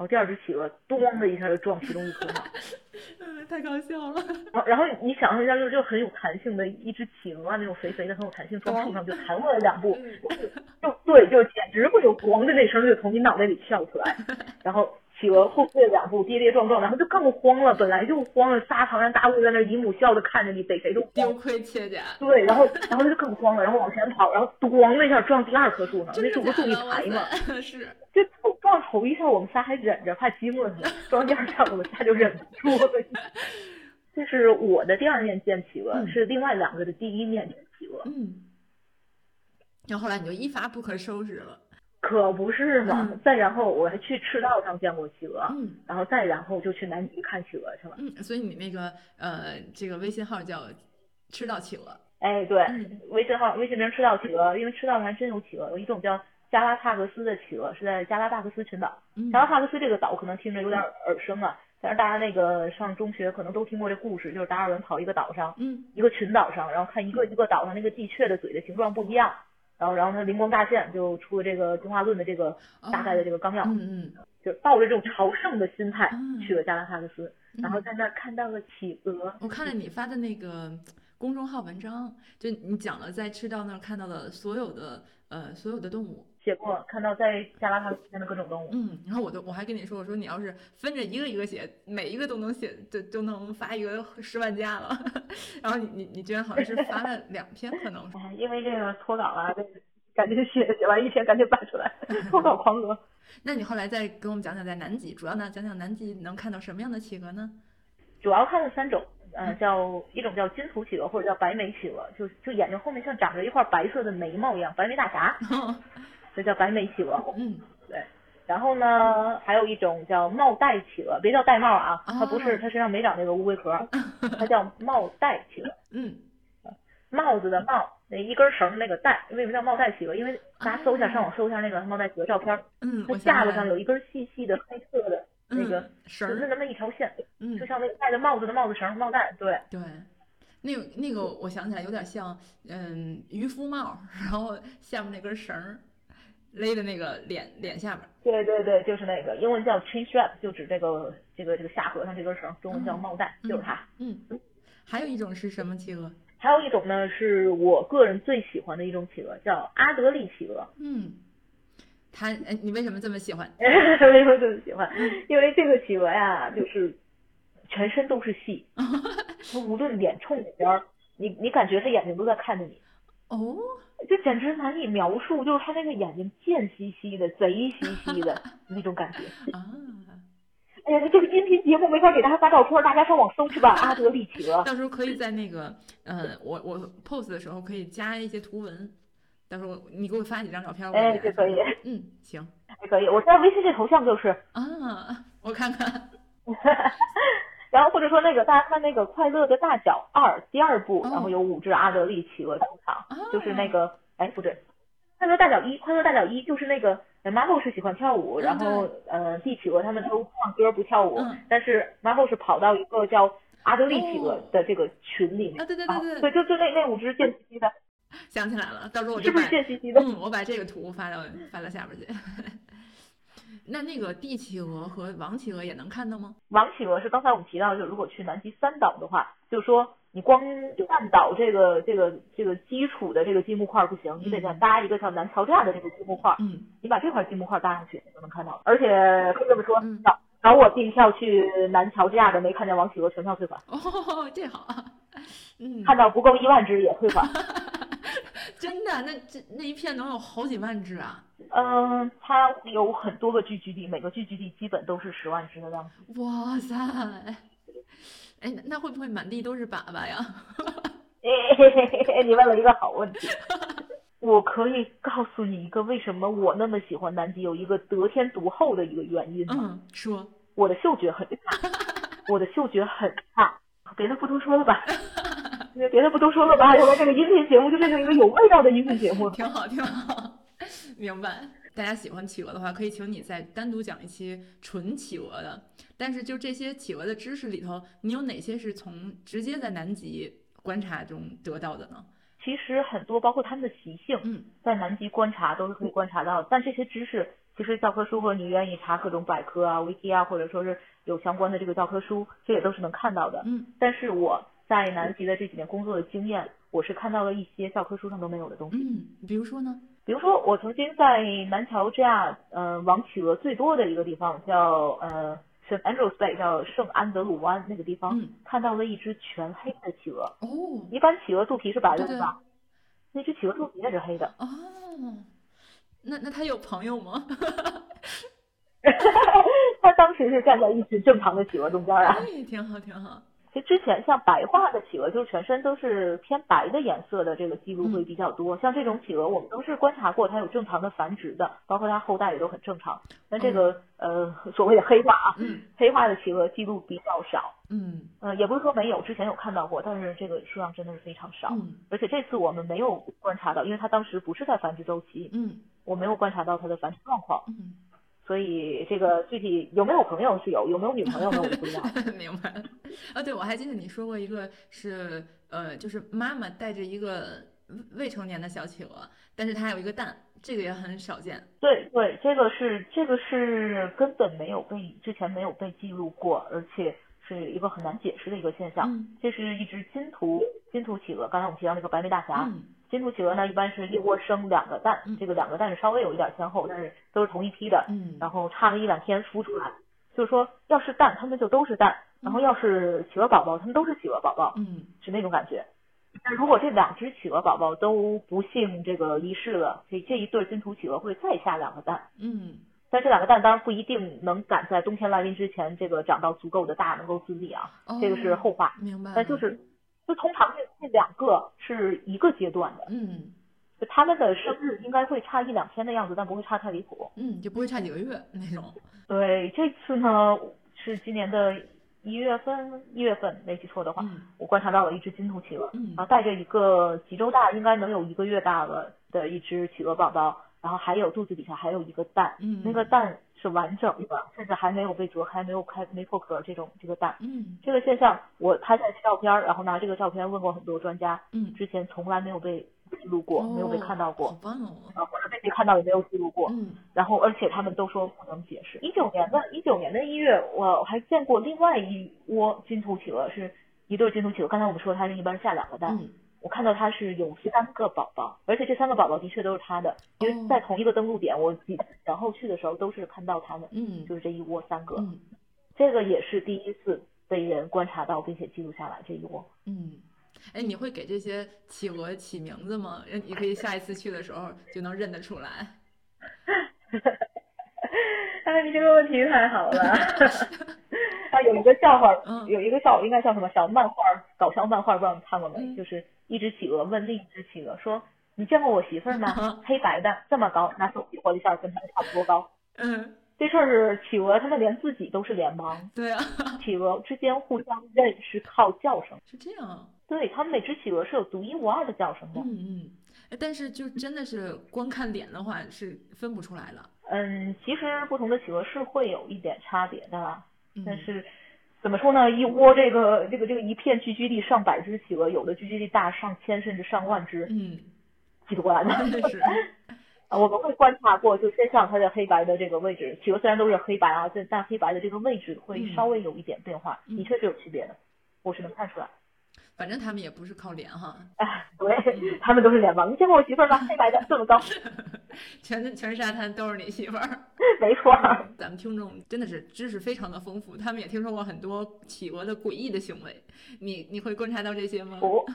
然嗯后第二只企鹅咚的一下就撞其中一棵上，嗯，太搞笑了。然后然后你想象一下，就就很有弹性的一只企鹅啊，那种肥肥的很有弹性，撞树上就弹过来两步，就对，就简直会有咣的那声就从你脑袋里跳出来，然后企鹅后退两步，跌跌撞撞，然后就更慌了，本来就慌了，仨庞然大物在那姨母笑的看着你，逮谁都慌丢。盔切甲，对，然后然后他就更慌了，然后往前跑，然后咣的一下撞第二棵树上，那真树不是树一排嘛，是，就头撞头一下，我们仨还忍着，怕激寞他，撞第二下我们仨就忍不住了。这是我的第二面见企鹅，嗯是另外两个的第一面见企鹅，嗯。然后后来你就一发不可收拾了。可不是嘛。嗯再然后我还去赤道上见过企鹅，嗯然后再然后就去南极看企鹅去了。嗯，所以你那个呃，这个微信号叫“赤道企鹅哎，对，嗯微信号微信名赤道企鹅，因为赤道上还真有企鹅，有一种叫加拉帕戈斯的企鹅，是在加拉帕戈斯群岛。”。嗯加拉帕戈斯这个岛可能听着有点耳生啊，但是大家那个上中学可能都听过这故事，就是达尔文跑一个岛上，嗯一个群岛上，然后看一个一个岛上那个地雀的嘴的形状不一样，然后然后他灵光乍现，就出了这个进化论的这个大概的这个纲要，嗯嗯就抱着这种朝圣的心态嗯去了加拉帕戈斯，嗯，然后在那儿看到了企鹅，我看了你发的那个公众号文章，就你讲了在赤道那儿看到的所有的呃所有的动物。写过看到在加拉帕戈斯见的各种动物。嗯，然后我都我还跟你说，我说你要是分着一个一个写，每一个都能写，就就能发一个十万加了。然后你你你居然好像是发了两篇，可能 是。哎，因为这个脱稿啊，这个赶紧写，写完一篇赶紧摆出来，脱稿狂鹅。那你后来再给我们讲讲在南极，主要呢讲讲南极能看到什么样的企鹅呢？主要看了三种，呃，叫一种叫金图企鹅或者叫白眉企鹅，就就眼睛后面像长着一块白色的眉毛一样，白眉大侠，这叫白眉企鹅。嗯对然后呢，还有一种叫帽带企鹅，别叫玳瑁啊，它不是，哦它身上没长那个乌龟壳，它叫帽带企鹅。嗯帽子的帽，那一根绳儿那个带，为什么叫帽带企鹅？因为大家搜一下，上网搜一下那个帽带企鹅照片儿，嗯，它我想起来了架子上有一根细细的黑色的那个嗯绳子那么一条线，嗯就像那个戴着帽子的帽子绳儿帽带，对。对。那个那个，我想起来有点像，嗯，渔夫帽，然后下面那根绳儿勒的那个脸脸下边。对对对，就是那个，英文叫 chin strap，就指这个这个这个下颌上这根绳，中文叫帽带，就是它。嗯，还有一种是什么企鹅？还有一种呢，是我个人最喜欢的一种企鹅，叫阿德利企鹅。嗯，它，哎，你为什么这么喜欢？为什么这么喜欢？因为这个企鹅呀，就是全身都是戏，它无论脸冲哪边儿，你你感觉它眼睛都在看着你，哦，这简直难以描述，就是他那个眼睛贱兮兮的、贼兮兮的 那种感觉。啊，哎呀，这个音频节目没法给大家发照片，大家上网搜去吧。阿德利企鹅，到时候可以在那个，呃，我我 pose 的时候可以加一些图文，到时候你给我发几张照片。哎，这可以。嗯，行，还可以。我现在微信这头像就是啊，我看看。然后或者说那个大家看那个《快乐的大脚二》第二部，然后有五只阿德利企鹅出场，就是那个哎不对，《快乐大脚一》《快乐大脚一》就是那个 Marvel 是喜欢跳舞，然后呃帝企鹅他们都唱歌不跳舞，但是 Marvel 是跑到一个叫阿德利企鹅的这个群里面，对对对对，对就就那那五只贱兮兮的，想起来了，到时候我是不是贱兮兮的？嗯，我把这个图发到发到下边去。那那个帝企鹅和王企鹅也能看到吗？王企鹅是刚才我们提到，就如果去南极三岛的话，就是说你光半岛这个这个这个基础的这个积木块不行，你得再搭一个叫南桥架的这个积木块。嗯，你把这块积木块搭上去，你就能看到。而且可以这么说，找找我订票去南桥架的没看见王企鹅，全票退款。哦，这好。嗯，看到不够一万只也退款。真的？那这那一片能有好几万只啊？嗯，它有很多个聚集地，每个聚集地基本都是十万只的样子。哇塞！哎，那会不会满地都是粑粑呀？你问了一个好问题。我可以告诉你一个为什么我那么喜欢南极，有一个得天独厚的一个原因。嗯，说。我的嗅觉很差，我的嗅觉很差。别的不多说了吧。别的不多说了吧，要不然这个音频节目就变成一个有味道的音频节目。挺好，挺好，明白。大家喜欢企鹅的话，可以请你再单独讲一期纯企鹅的。但是就这些企鹅的知识里头，你有哪些是从直接在南极观察中得到的呢？其实很多，包括它们的习性，嗯，在南极观察都是可以观察到。但这些知识，其实教科书或者你愿意查各种百科啊、wiki 啊，或者说是有相关的这个教科书，这也都是能看到的。嗯，但是我。在南极的这几年工作的经验，我是看到了一些教科书上都没有的东西。嗯，比如说呢？比如说，我曾经在南乔治亚，呃，王企鹅最多的一个地方叫呃圣 Andrews Bay，叫圣安德鲁湾那个地方，看到了一只全黑的企鹅。哦。一般企鹅肚皮是白的，对吧？那只企鹅肚皮也是黑的。哦。那那他有朋友吗？他当时是站在一只正常的企鹅中间啊。哎，挺好，挺好。其实之前像白化的企鹅，就是全身都是偏白的颜色的，这个记录会比较多。像这种企鹅，我们都是观察过它有正常的繁殖的，包括它后代也都很正常。那这个呃所谓的黑化啊，黑化的企鹅记录比较少。嗯，呃也不是说没有，之前有看到过，但是这个数量真的是非常少。嗯，而且这次我们没有观察到，因为它当时不是在繁殖周期。嗯，我没有观察到它的繁殖状况。嗯。所以这个具体有没有朋友是有，有没有女朋友呢？我不知道。明白。啊，对，我还记得你说过一个是，呃，就是妈妈带着一个未成年的小企鹅，但是它还有一个蛋，这个也很少见。对对，这个是这个是根本没有被之前没有被记录过，而且是一个很难解释的一个现象。这是一只金图金图企鹅，刚才我们提到那个白眉大侠。金图企鹅呢，一般是一窝生两个蛋，这个两个蛋是稍微有一点先后，但是都是同一批的，嗯，然后差个一两天孵出来，就是说要是蛋，它们就都是蛋，然后要是企鹅宝宝，它们都是企鹅宝宝，嗯，是那种感觉。那如果这两只企鹅宝宝都不幸这个离世了，这这一对金图企鹅会再下两个蛋，嗯，但这两个蛋当然不一定能赶在冬天来临之前这个长到足够的大，能够自立啊，这个是后话，明白，但就是。就通常这这两个是一个阶段的，嗯，就他们的生日应该会差一两天的样子，但不会差太离谱，嗯，就不会差几个月那种。对，这次呢是今年的一月份，一月份没记错的话，我观察到了一只金头企鹅，然后带着一个几周大，应该能有一个月大了的一只企鹅宝宝，然后还有肚子底下还有一个蛋，嗯，那个蛋。是完整的，甚至还没有被啄开，没有开，没破壳这种这个蛋，嗯，这个现象我拍下来照片，然后拿这个照片问过很多专家，嗯，之前从来没有被记录过，没有被看到过，好棒哦，啊，或者被谁看到也没有记录过，嗯，然后而且他们都说不能解释。一九年的一九年的一月，我还见过另外一窝金图企鹅，是一对金图企鹅，刚才我们说它是一般下两个蛋。我看到他是有三个宝宝，而且这三个宝宝的确都是他的，因为在同一个登陆点，我几然后去的时候都是看到他们，嗯，就是这一窝三个，嗯，这个也是第一次被人观察到并且记录下来这一窝，嗯，哎，你会给这些企鹅起名字吗？你可以下一次去的时候就能认得出来。哈哎，你这个问题太好了。啊，有一个笑话，嗯有一个笑，应该叫什么小漫画，搞笑漫画，不知道你看过没？嗯就是一只企鹅问另一只企鹅说：“你见过我媳妇儿吗嗯？黑白的，这么高，拿手比划了一下，跟他们差不多高。嗯，这事儿是企鹅，他们连自己都是脸盲，对啊，企鹅之间互相认是靠叫声。是这样啊。对他们每只企鹅是有独一无二的叫声的。嗯嗯，哎但是就真的是光看脸的话是分不出来的。嗯，其实不同的企鹅是会有一点差别的，嗯但是怎么说呢？一窝这个这个这个一片聚居地上百只企鹅，有的聚居地大上千甚至上万只，嗯，极端的。是，啊，我们会观察过，就身上它的黑白的这个位置，企鹅虽然都是黑白啊，但但黑白的这个位置会嗯稍微有一点变化，嗯的确是有区别的，我是能看出来。反正他们也不是靠脸哈，哎，对，他们都是脸盲。你见过我媳妇儿吗？黑白的，这么高，全全沙滩都是你媳妇儿。没错。咱们听众真的是知识非常的丰富，他们也听说过很多企鹅的诡异的行为。你你会观察到这些吗？不，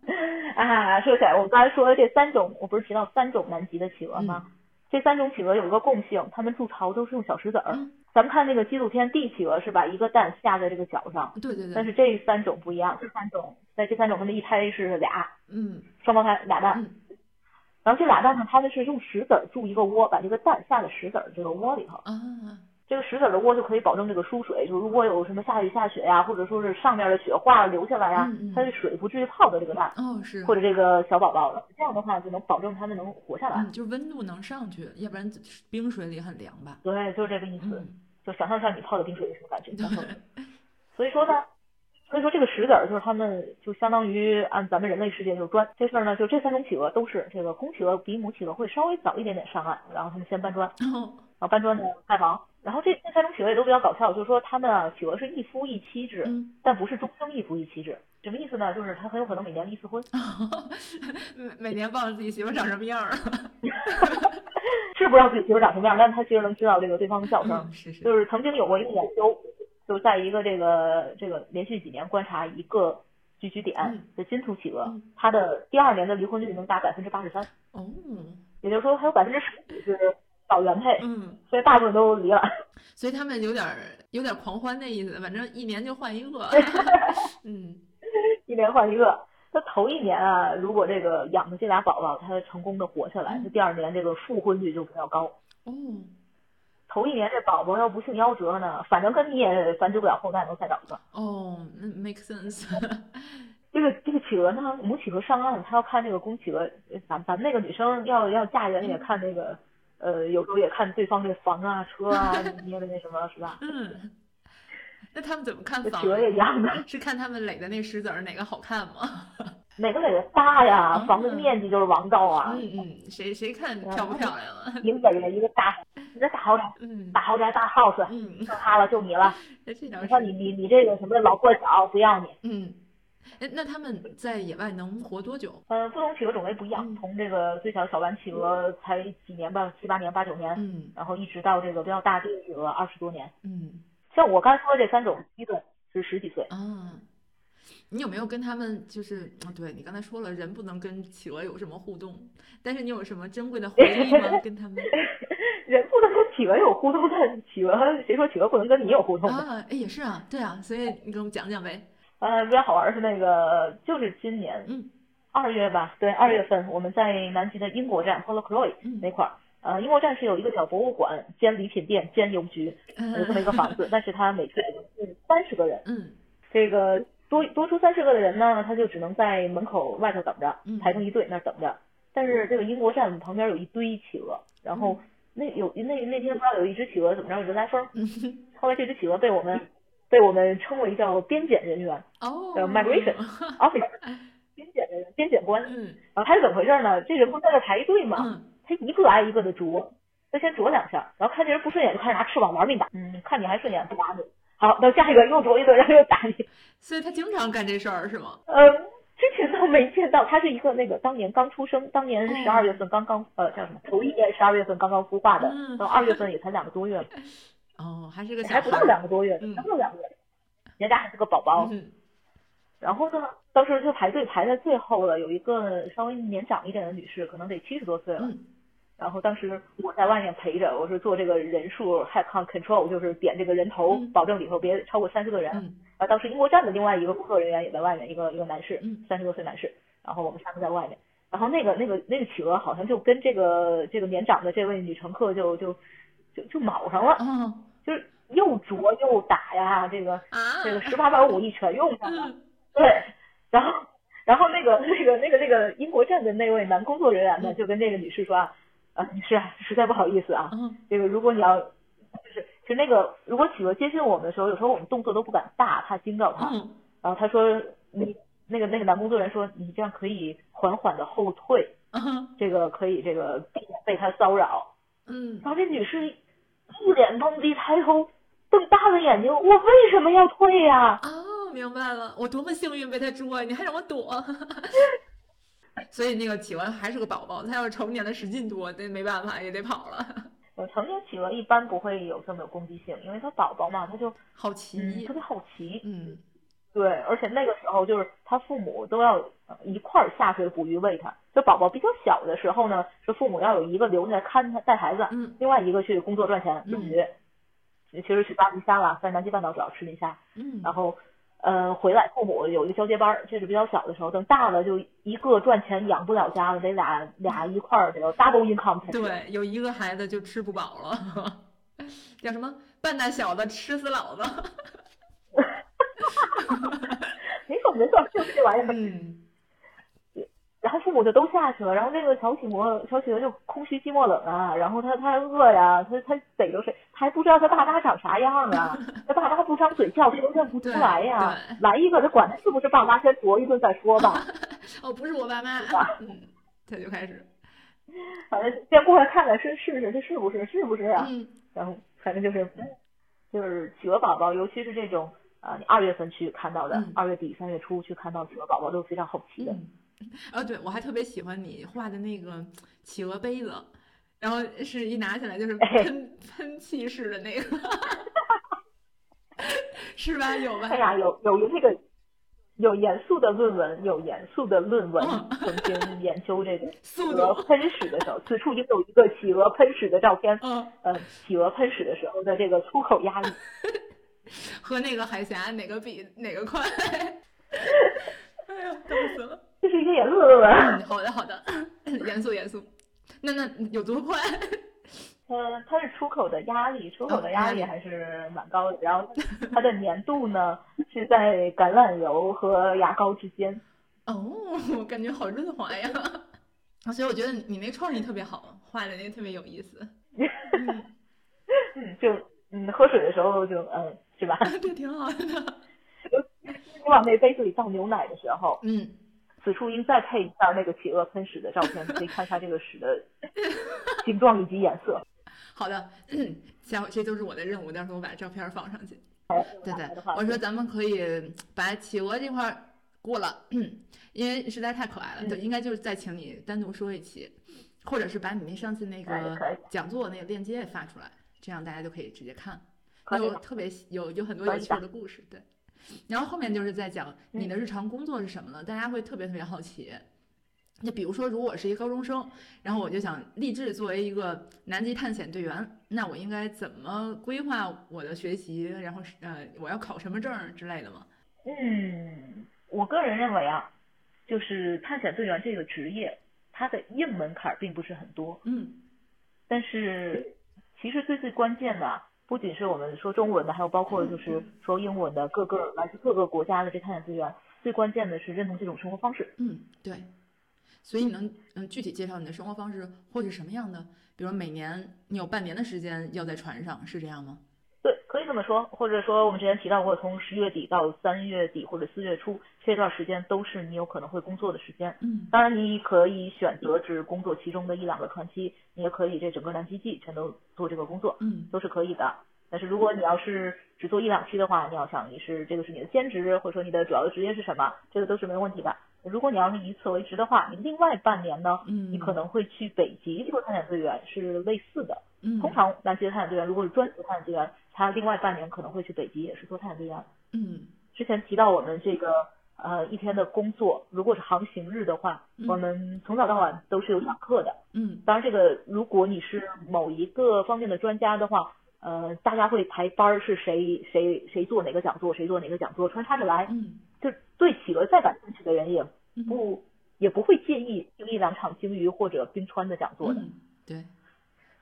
啊，说起来，我们刚才说的这三种，我不是提到三种南极的企鹅吗？这三种企鹅有一个共性，它们筑巢都是用小石子儿。嗯。咱们看那个纪录片《帝企鹅》是把一个蛋下在这个脚上，对对对，但是这三种不一样，这三种。在这三种它们一胎是俩嗯。双胞胎俩蛋，嗯。然后这俩蛋呢，它们是用石子儿筑一个窝，把这个蛋下在石子儿这个窝里头。啊，这个石子儿的窝就可以保证这个输水，就如果有什么下雨下雪呀，或者说是上面的雪化了流下来呀嗯嗯，它的水不至于泡到这个蛋哦是，或者这个小宝宝了。这样的话就能保证它们能活下来。嗯，就温度能上去，要不然冰水里很凉吧？对，就是这个意思。嗯，就想象一下你泡在冰水里什么感觉。所以说呢，所以说这个石子儿就是他们就相当于按咱们人类世界就是砖。这事儿呢，就这三种企鹅都是这个公企鹅比母企鹅会稍微早一点点上岸，然后他们先搬砖，后搬砖的盖房。然后这这三种企鹅也都比较搞笑，就是说它们啊，企鹅是一夫一妻制，嗯，但不是终生一夫一妻制。什么意思呢？就是它很有可能每年离一次婚，每每年忘了自己媳妇长什么样儿了。是不知道自己媳妇长什么样，但是它其实能知道这个对方的笑声。嗯，是是，就是曾经有过一个研究，就是在一个这个这个连续几年观察一个聚居点嗯的金兔企鹅嗯，它的第二年的离婚率能达百分之八十三，哦，也就是说还有百分之十五是找原配，嗯，所以大部分都离了。所以他们有点儿有点儿狂欢的意思，反正一年就换一个。嗯 一年换一个。他头一年啊，如果这个养的这俩宝宝他成功的活下来，嗯第二年这个复婚率就比较高。哦，头一年这宝宝要不幸夭折呢，反正跟你也繁殖不了后代，能再找一个。哦，那 make sense。这个这个企鹅呢，母企鹅上岸，它要看这个公企鹅，呃咱咱们那个女生要要嫁人也看那个，呃，有时候也看对方这房啊、车啊 捏的那什么，是吧？嗯，那他们怎么看房这企？鹅也一样的，是看他们垒的那石子儿哪个好看吗？哪个垒的大呀嗯，房子面积就是王道啊，嗯嗯，谁谁看漂不漂亮啊？一个人一个大，你这大豪宅，嗯大豪宅大 house，嗯，就他了就你了。你看你。你你这个什么老破小不要你。嗯，哎，那他们在野外能活多久？呃，不同企鹅种类不一样嗯，从这个最小小斑企鹅才几年吧，七八年、八九年，嗯然后一直到这个比较大的企鹅二十多年。嗯像我刚才说的这三种，基本是十几岁。啊，你有没有跟他们就是啊？对你刚才说了，人不能跟企鹅有什么互动，但是你有什么珍贵的回忆吗？跟他们 人不能跟企鹅有互动，但企鹅谁说企鹅不能跟你有互动？啊？哎，也是啊，对啊，所以你给我们讲讲呗。呃，比较好玩的是那个，就是今年嗯。二月吧，对，二月份我们在南极的英国站 Polocroy 嗯。那块儿，呃，英国站是有一个小博物馆兼礼品店兼邮局，有这么一个房子，但是它每次只能住三十个人，嗯。这个多多出三十个的人呢，他就只能在门口外头等着嗯，排成一队那儿等着。但是这个英国站旁边有一堆企鹅，然后那有那那天不知道有一只企鹅怎么着有人来疯，嗯。后来这只企鹅被我们被我们称为叫边检人员哦呃 migration officer，边检人员边检官。嗯然后他是怎么回事呢？这人不是在那排队吗？嗯他一个挨一个的啄，他先啄两下，然后看这人不顺眼就开始拿翅膀玩命打，嗯，看你还顺眼不打你。好，到下一个又啄一顿，然后又打你。所以他经常干这事儿是吗？嗯，之前都没见到，他是一个那个当年刚出生，当年哦十二月份刚刚呃叫什么？头一年十二月份刚刚孵化的嗯，到二月份也才两个多月嘛，哦，还是个小还不到两个多月，嗯刚到两个月，人家还是个宝宝。嗯然后呢，当时就排队排在最后了，有一个稍微年长一点的女士，可能得七十多岁了。嗯然后当时我在外面陪着，我是做这个人数 head count control，就是点这个人头，嗯保证里头别超过三十个人。嗯然后当时英国站的另外一个工作人员也在外面，一个一个男士嗯，三十多岁男士，然后我们三个在外面。然后那个那个那个企鹅好像就跟这个这个年长的这位女乘客就就就就卯上了，哦就是又啄又打呀，这个啊。这个十八般武艺全用上了。嗯。对，然后然后那个那个那个那个英国站的那位男工作人员呢，嗯。就跟这个女士说啊，啊女士啊，实在不好意思啊，嗯。这个如果你要就是其实那个如果企鹅接近我们的时候，有时候我们动作都不敢大，怕惊到它。嗯。然后他说你那个那个男工作人员说你这样可以缓缓的后退，嗯。这个可以这个避免被它骚扰。嗯。然后这女士一脸懵逼，抬头瞪大了眼睛，我为什么要退呀、哦，明白了，我多么幸运被他捉，你还让我躲。所以那个企鹅还是个宝宝，它要是成年的使劲躲，那没办法也得跑了。我，成年企鹅一般不会有这么有攻击性，因为它宝宝嘛，它就好嗯奇特，别好奇。嗯对，而且那个时候就是他父母都要呃一块儿下水捕鱼喂他。就宝宝比较小的时候呢，是父母要有一个留下来看他带孩子，嗯另外一个去工作赚钱捕鱼。其实去巴黎虾啦，在南极半岛主要吃磷虾，嗯，然后呃回来父母有一个交接班儿，这是比较小的时候，等大了就一个赚钱养不了家了，得俩俩一块儿得有 double income。对，有一个孩子就吃不饱了，叫什么？半大小子吃死老子。没错没错，就是这玩意儿。嗯然后父母就都下去了，然后那个小企鹅，小企鹅就空虚寂寞冷啊，然后他他饿呀，他他逮着谁，他还不知道他爸妈长啥样啊，他爸妈不张嘴叫，他都认不出来呀。来一个，他管他是不是爸妈，先啄一顿再说吧。哦，不是我爸妈吧。嗯，他就开始，反正先过来看看是试试，这是不是是不是啊？嗯然后反正就是就是企鹅宝宝，尤其是这种啊，你二月份去看到的嗯，二月底三月初去看到企鹅宝宝都是非常好奇的。嗯。哦，对，我还特别喜欢你画的那个企鹅杯子，然后是一拿起来就是哎喷喷气式的那个，是吧？有吧？哎呀，有有有那个有严肃的论文，有严肃的论文嗯曾经研究这个 企速鹅度，喷屎的时候，此处应有一个企鹅喷屎的照片。嗯，呃，企鹅喷屎的时候的这个出口压力，和那个海峡哪个比哪个快？哎呀，逗死了。这是一个严肃的好的好的，严肃严肃。那那有多快？呃，它是出口的压力，出口的压力还是蛮高的。然后它的粘度呢是在橄榄油和牙膏之间。哦，我感觉好润滑呀。啊，所以我觉得你那创意特别好，画的那个特别有意思。嗯，嗯，就嗯，喝水的时候就嗯，是吧？这，挺好的。你 往那杯子里倒牛奶的时候，嗯，此处应再配一下那个企鹅喷屎的照片，可以看一下这个屎的形状以及颜色。好的，嗯，下这都是我的任务，到时候我把照片放上去。对对，我说咱们可以把企鹅这块儿过了，因为实在太可爱了，应该就是再请你单独说一期，或者是把你那上次那个讲座那个链接也发出来，这样大家就可以直接看。有特别有有很多有趣的的故事，对。然后后面就是在讲你嗯的日常工作是什么了，大家会特别特别好奇。就比如说，如果我是一个高中生，然后我就想立志作为一个南极探险队员，那我应该怎么规划我的学习？然后是呃，我要考什么证之类的吗？嗯，我个人认为啊，就是探险队员这个职业，它的硬门槛儿并不是很多，嗯但是其实最最关键的啊，不仅是我们说中文的，还有包括就是说英文的各个来自各个国家的这探险资源，最关键的是认同这种生活方式。嗯，对。所以你能嗯具体介绍你的生活方式会是什么样的？比如每年你有半年的时间要在船上，是这样吗？这么说，或者说我们之前提到过，从十月底到三月底或者四月初这段时间都是你有可能会工作的时间。嗯当然，你可以选择只工作其中的一两个船期，你也可以这整个南极季全都做这个工作，嗯都是可以的。但是如果你要是只做一两期的话，你要想你是这个是你的兼职，或者说你的主要的职业是什么，这个都是没问题的。如果你要是以此为职的话，你另外半年呢，嗯，你可能会去北极做探险队员，是类似的。嗯通常南极的探险队员如果是专职探险队员，他另外半年可能会去北极也是做探险队员。嗯之前提到我们这个呃呃一天的工作，如果是航行日的话，嗯我们从早到晚都是有讲课的。嗯当然，这个如果你是某一个方面的专家的话，呃，大家会排班儿，是谁谁谁做哪个讲座，谁做哪个讲座，穿插着来。嗯就对企鹅再感兴趣的人也嗯不也不会介意听一两场鲸鱼或者冰川的讲座的。嗯，对，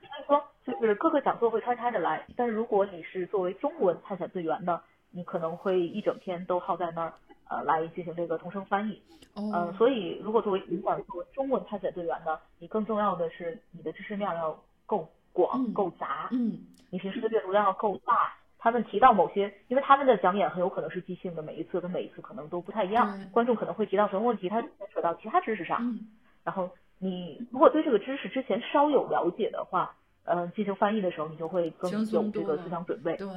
所以说，就是各个讲座会穿插着来。但是如果你是作为中文探险队员呢，你可能会一整天都耗在那儿，呃，来进行这个同声翻译。哦呃，，所以如果作为英文作为中文探险队员呢，你更重要的是你的知识量要够广、嗯够杂，嗯你平时的阅读量要够大。他们提到某些，因为他们的讲演很有可能是即兴的，每一次跟每一次可能都不太一样。观众可能会提到什么问题，他牵扯到其他知识上。嗯然后你如果对这个知识之前稍有了解的话，嗯，进行翻译的时候，你就会更有这个思想准备。对，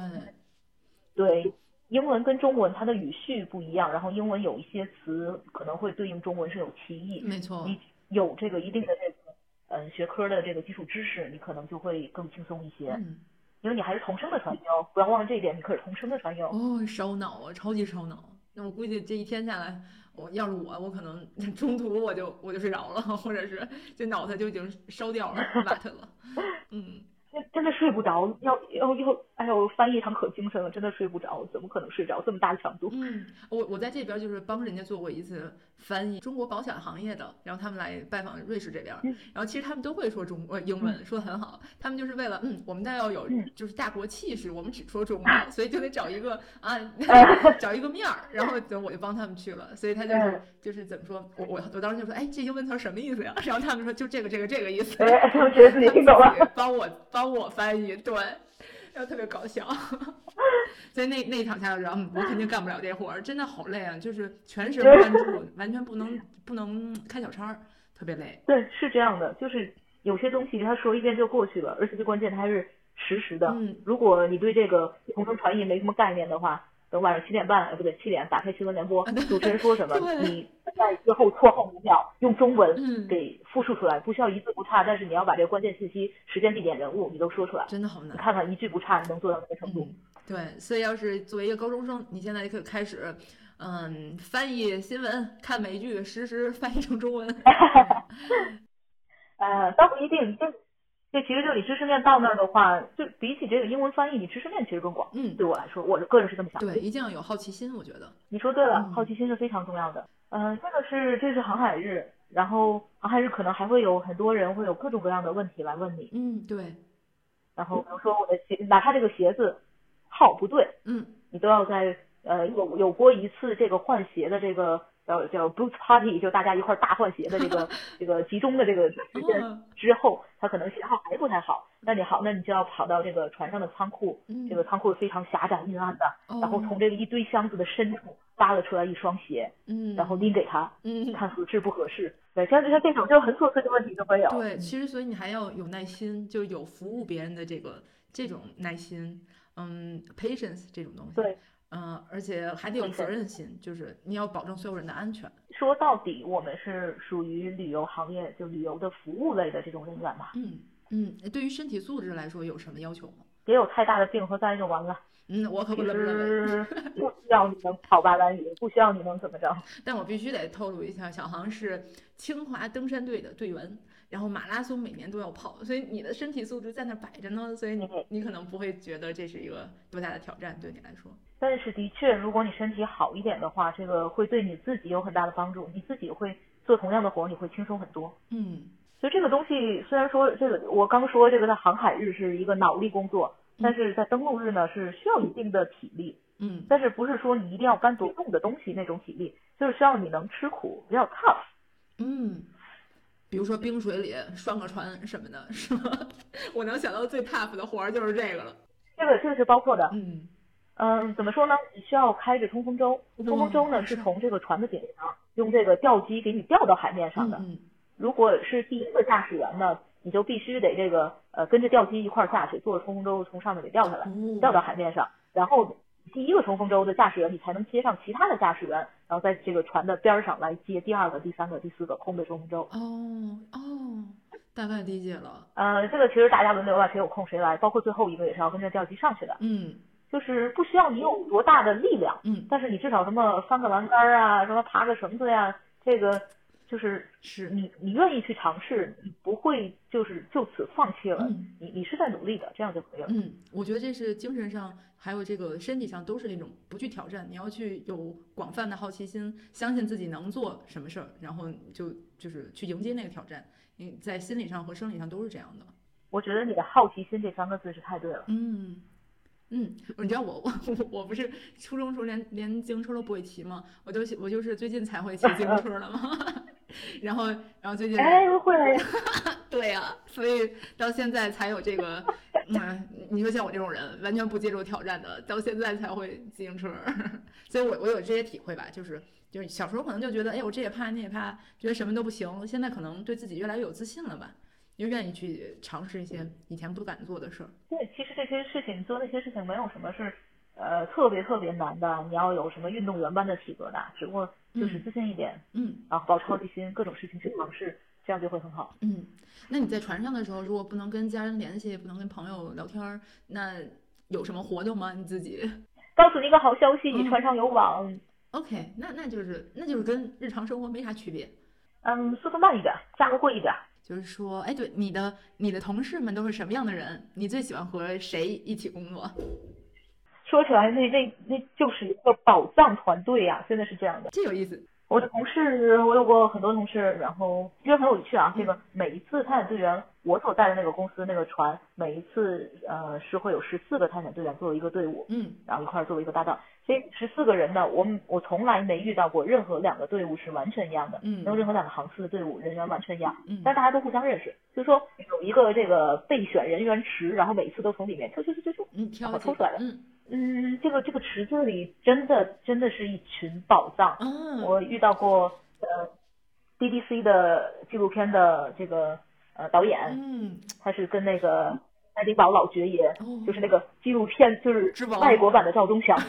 对，英文跟中文它的语序不一样，然后英文有一些词可能会对应中文是有歧义。没错，你有这个一定的这个呃学科的这个基础知识，你可能就会更轻松一些，嗯因为你还是同声的传译哦，不要忘了这一点，你可是同声的传译哦。哦，烧脑啊，超级烧脑。那我估计这一天下来，我要是我，我可能 中途我就我就睡着了，或者是这脑袋就已经烧掉了，瓦特了。嗯，真真的睡不着，要要要，哎呦，翻译一场可精神了，真的睡不着，怎么可能睡着？这么大的强度。嗯，我我在这边就是帮人家做过一次翻译中国保险行业的，然后他们来拜访瑞士这边，嗯然后其实他们都会说中呃英文，说的很好，他们就是为了嗯，我们但要有嗯就是大国气势，我们只说中 文，所以就得找一个啊 找一个面儿，然后就我就帮他们去了，所以他就是嗯就是怎么说，我我我当时就说，哎，这英文词儿什么意思呀？然后他们说就这个这个这个意思，哎，他们觉得自己听懂了。帮我帮我翻译，对，然后特别搞笑。所以那那一场下来，然后嗯我肯定干不了这活儿，真的好累啊，就是全神贯注，完全不能不能开小差儿，特别累。对，是这样的，就是有些东西他说一遍就过去了，而且最关键它还是实时的。嗯如果你对这个同声传译没什么概念的话，等晚上七点半，呃，不对，七点打开新闻联播，主持人说什么，你在最后错后五秒用中文嗯给复述出来，不需要一字不差，但是你要把这个关键信息、时间、地点、人物你都说出来。真的好难。你看看一句不差，你能做到什么程度？嗯，对，所以要是作为一个高中生，你现在就可以开始，嗯，翻译新闻，看美剧，实时翻译成中文。呃，倒不一定，这这其实就你知识面到那儿的话，就比起这个英文翻译，你知识面其实更广。嗯，对我来说，我个人是这么想的。对，一定要有好奇心，我觉得。你说对了，嗯好奇心是非常重要的。嗯、这个是这是航海日，然后航海日可能还会有很多人会有各种各样的问题来问你，嗯，对，然后比如说我的鞋，哪怕这个鞋子号不对，嗯你都要在呃有有过一次这个换鞋的这个叫叫 boot party，就大家一块儿大换鞋的这个 这个集中的这个时间哦之后，他可能信号还不太好，那你好，那你就要跑到这个船上的仓库，嗯，这个仓库非常狭窄阴暗的，哦。然后从这个一堆箱子的深处扒了出来一双鞋，嗯，然后拎给他，嗯，看合适不合适。对，像像这种就很琐碎的问题都会有。对，其实所以你还要有耐心，就有服务别人的这个这种耐心，嗯，patience 这种东西。对，嗯、而且还得有责任心，就是你要保证所有人的安全。说到底，我们是属于旅游行业，就旅游的服务类的这种人员嘛，嗯嗯，对于身体素质来说有什么要求吗？别有太大的病和灾就完了。嗯，我可不其这么认为。实 不需要你能跑八百米，不需要你能怎么着。但我必须得透露一下，小航是清华登山队的队员，然后马拉松每年都要跑，所以你的身体素质在那儿摆着呢，所以你嗯你可能不会觉得这是一个多大的挑战对你来说。但是的确，如果你身体好一点的话，这个会对你自己有很大的帮助，你自己会做同样的活儿，你会轻松很多。嗯所以这个东西虽然说这个我刚说这个在航海日是一个脑力工作，但是在登陆日呢是需要一定的体力，嗯但是不是说你一定要搬多重的东西那种体力，就是需要你能吃苦，比较 tough。嗯，比如说冰水里拴个船什么的，是吗？我能想到最 tough 的活儿就是这个了。这个这个是包括的，嗯嗯，怎么说呢？你需要开着冲锋舟，冲锋舟呢是从这个船的顶上用这个吊机给你吊到海面上的。嗯如果是第一个驾驶员呢，你就必须得这个呃跟着吊机一块儿下去，坐着冲锋舟从上面给吊下来，嗯，吊到海面上，然后第一个冲锋舟的驾驶员你才能接上其他的驾驶员，然后在这个船的边儿上来接第二个、第三个、第四个空的冲锋舟。哦哦，大概理解了。呃，这个其实大家轮流吧，谁有空谁来，包括最后一个也是要跟着吊机上去的。嗯就是不需要你有多大的力量，嗯，但是你至少什么翻个栏杆啊，什么爬个绳子呀，这个就是是你你愿意去尝试，你不会就是就此放弃了，嗯你你是在努力的，这样就可以了。嗯，我觉得这是精神上还有这个身体上都是那种不去挑战，你要去有广泛的好奇心，相信自己能做什么事儿，然后就就是去迎接那个挑战。你在心理上和生理上都是这样的。我觉得你的好奇心这三个字是太对了。嗯。嗯，你知道我 我我不是初中时候连连自行车都不会骑吗？我就我就是最近才会骑自行车的嘛。然后然后最近哎，会，对呀、所以到现在才有这个，嗯，你说像我这种人完全不接受挑战的，到现在才会自行车，所以我我有这些体会吧，就是就是小时候可能就觉得，哎，我这也怕那也怕，觉得什么都不行，现在可能对自己越来越有自信了吧，就愿意去尝试一些以前不敢做的事儿。对，其实这些事情做那些事情没有什么是呃特别特别难的，你要有什么运动员般的体格的，只不过就是嗯自信一点，嗯然后保持好奇心，各种事情去尝试，这样就会很好。嗯，那你在船上的时候，如果不能跟家人联系，不能跟朋友聊天儿，那有什么活动吗？你自己？告诉你一个好消息，你船上有网，OK，那那就是那就是跟日常生活没啥区别。嗯，速度慢一点，价格贵一点。就是说，哎，对，你的你的同事们都是什么样的人？你最喜欢和谁一起工作？说起来，那那那就是一个宝藏团队呀、真的是这样的。这有意思。我的同事，我有过很多同事，然后因为很有趣啊。这个每一次探险队员，我所在的那个公司那个船，每一次呃是会有十四个探险队员作为一个队伍，嗯然后一块儿作为一个搭档。所以十四个人呢，我我从来没遇到过任何两个队伍是完全一样的，嗯没有任何两个航次的队伍人员完全一样，嗯但大家都互相认识，就是说有一个这个备选人员池，然后每一次都从里面抽抽抽抽抽，嗯，挑我抽出来的嗯嗯，这个这个池子里真的真的是一群宝藏。嗯，我遇到过呃 BBC 的纪录片的这个呃导演，嗯他是跟那个爱丁堡老爵爷，哦就是那个纪录片就是外国版的赵忠祥。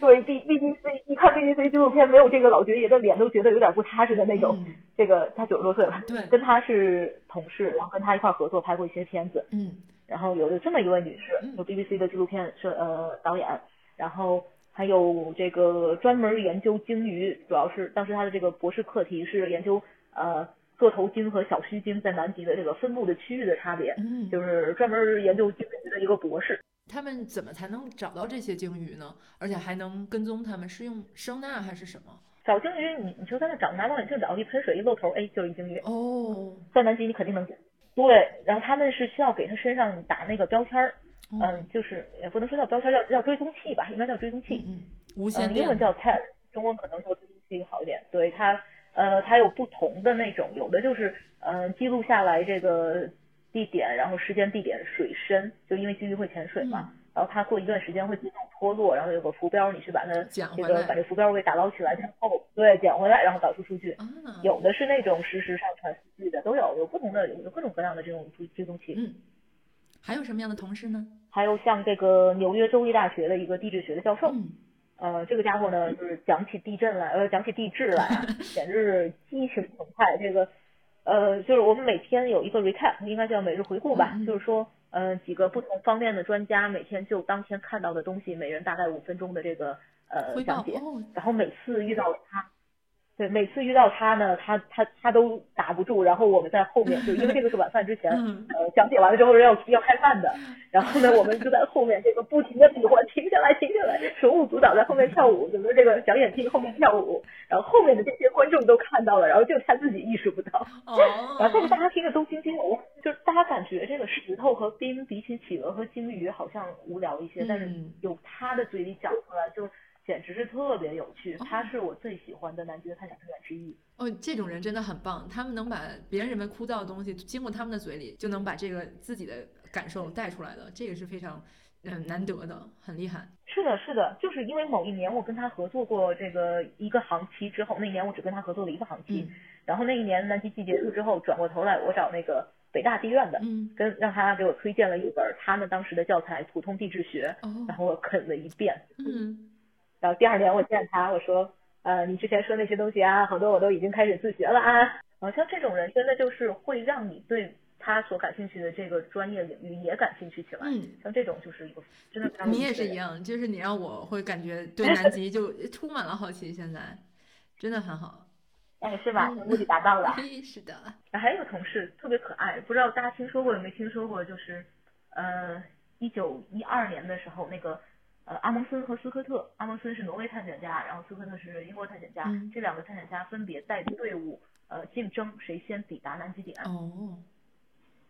对，对 B BBC 一看 BBC 纪录片，没有这个老爵爷的脸都觉得有点不踏实的那种。嗯这个他九十多岁了，对跟他是同事，然后跟他一块儿合作拍过一些片子。嗯然后有有这么一位女士有，BBC 的纪录片摄呃导演，然后还有这个专门研究鲸鱼，主要是当时他的这个博士课题是研究呃座头鲸和小须鲸在南极的这个分布的区域的差别，嗯，就是专门研究鲸鱼的一个博士。他们怎么才能找到这些鲸鱼呢？而且还能跟踪他们？是用声呐还是什么？找鲸鱼，你你就在那找，拿望远镜找，一喷水一露头，哎，就是一鲸鱼。哦，在南极你肯定能见。对，然后他们是需要给他身上打那个标签儿，哦嗯，就是也不能说叫标签儿，叫叫追踪器吧，应该叫追踪器。英文叫 tag，中文可能说追踪器好一点。对它，呃，它有不同的那种，有的就是呃记录下来这个地点，然后时间、地点、水深，就因为鲸鱼会潜水嘛，然后它过一段时间会自动脱落，然后有个浮标，你去把它这个把这浮标给打捞起来之后，对，捡回来，然后导出数据。啊，有的是那种实时上传数据的，都有，有不同的，有各种各样的这种追追踪器。嗯，还有什么样的同事呢？还有像这个纽约州立大学的一个地质学的教授，嗯呃，这个家伙呢，就是讲起地震来，呃，讲起地质来啊，简直是激情澎湃。这个，呃，就是我们每天有一个 recap，应该叫每日回顾吧，就是说，呃，几个不同方面的专家每天就当天看到的东西，每人大概五分钟的这个呃讲解，哦，然后每次遇到他。对，每次遇到他呢，他他他都打不住，然后我们在后面，就因为这个是晚饭之前，嗯。呃，讲解完了之后要要开饭的，然后呢，我们就在后面这个不停的比划，停下来，停下来，手舞足蹈在后面跳舞，整个这个小眼睛后面跳舞，然后后面的这些观众都看到了，然后就他自己意识不到，哦，然后但是大家听着都津津有味，就是大家感觉这个石头和冰比起企鹅和鲸鱼好像无聊一些，但是嗯。有他的嘴里讲出来就简直是特别有趣哦，他是我最喜欢的南极的探险队员之一。哦，这种人真的很棒，他们能把别人认为枯燥的东西，经过他们的嘴里，就能把这个自己的感受带出来的，这个是非常嗯难得的，很厉害。是的，是的，就是因为某一年我跟他合作过这个一个航期之后，那一年我只跟他合作了一个航期，嗯然后那一年南极季结束之后，转过头来我找那个北大地院的，嗯跟让他给我推荐了一本他们当时的教材《普通地质学》，哦然后我啃了一遍，嗯然后第二年我见他，我说，呃，你之前说那些东西啊，好多我都已经开始自学了啊。好像这种人真的就是会让你对他所感兴趣的这个专业领域也感兴趣起来。嗯，像这种就是一个真的。你也是一样，就是你让我会感觉对 南极就充满了好奇，现在真的很好。哎，是吧？目的达到了。是的。还有个同事特别可爱，不知道大家听说过有没听说过？就是呃，一九一二年的时候，那个呃阿蒙森和斯科特，阿蒙森是挪威探险家，然后斯科特是英国探险家，这两个探险家分别带队伍呃竞争谁先抵达南极点。哦。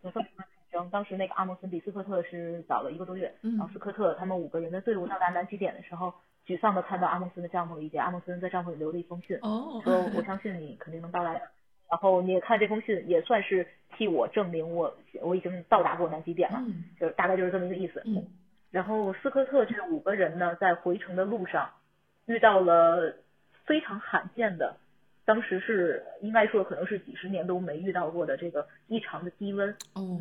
有这么竞争，当时那个阿蒙森比斯科特是早了一个多月，然后斯科特他们五个人的队伍到达南极点的时候，沮丧的看到阿蒙森的帐篷里，给阿蒙森在帐篷里留了一封信，说我相信你肯定能到达，然后你也看这封信也算是替我证明我我已经到达过南极点了，就大概就是这么一个意思。然后斯科特这五个人呢，在回程的路上遇到了非常罕见的。当时是应该说可能是几十年都没遇到过的这个异常的低温，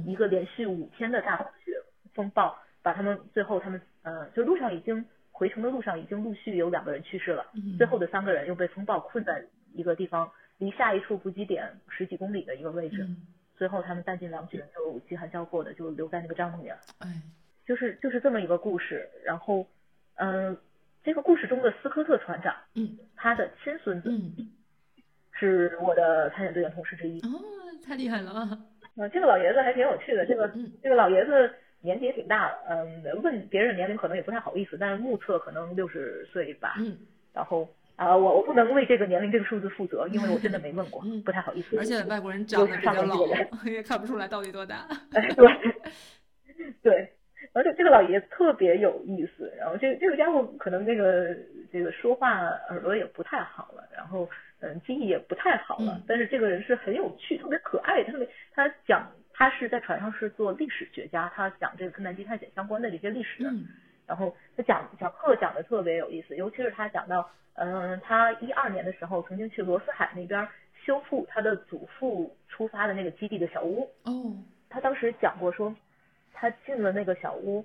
一个连续五天的大风雪风暴，把他们最后他们呃就路上已经回程的路上已经陆续有两个人去世了，最后的三个人又被风暴困在一个地方，离下一处补给点十几公里的一个位置，最后他们弹尽粮绝，就饥寒交迫的就留在那个帐篷里了。哎，就是就是这么一个故事，然后嗯，这个故事中的斯科特船长，嗯，他的亲孙子，嗯。是我的探险队员同事之一哦，太厉害了啊！嗯，这个老爷子还挺有趣的。这个这个老爷子年纪也挺大了，嗯，问别人年龄可能也不太好意思，但是目测可能六十岁吧。嗯。然后啊，我我不能为这个年龄这个数字负责，因为我真的没问过，不太好意思。而且外国人长得比较老，也看不出来到底多大。对 对，而且这个老爷子特别有意思。然后这这个家伙可能这个这个说话耳朵也不太好了，然后。嗯，记忆也不太好了，但是这个人是很有趣，特别可爱。特别他讲，他是在船上是做历史学家，他讲这个跟南极探险相关的这些历史。然后他讲讲课讲的特别有意思，尤其是他讲到，嗯，他一二年的时候曾经去罗斯海那边修复他的祖父出发的那个基地的小屋。哦。他当时讲过说，他进了那个小屋，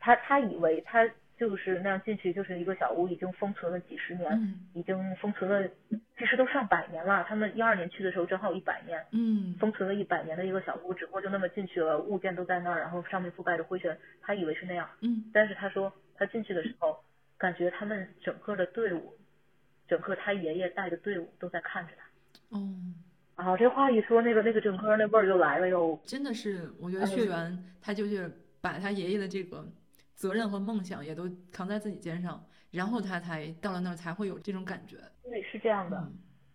他他以为他。就是那样进去，就是一个小屋，已经封存了几十年，已经封存了，其实都上百年了。他们一二年去的时候正好一百年，嗯，封存了一百年的一个小屋，只不过就那么进去了，物件都在那儿，然后上面覆盖着灰尘，他以为是那样，嗯，但是他说他进去的时候，感觉他们整个的队伍，整个他爷爷带的队伍都在看着他，哦，啊，这话一说，那个那个整个那味儿就来了哟，真的是，我觉得血缘他就是把他爷爷的这个。责任和梦想也都扛在自己肩上，然后他才到了那儿才会有这种感觉。对，是这样的。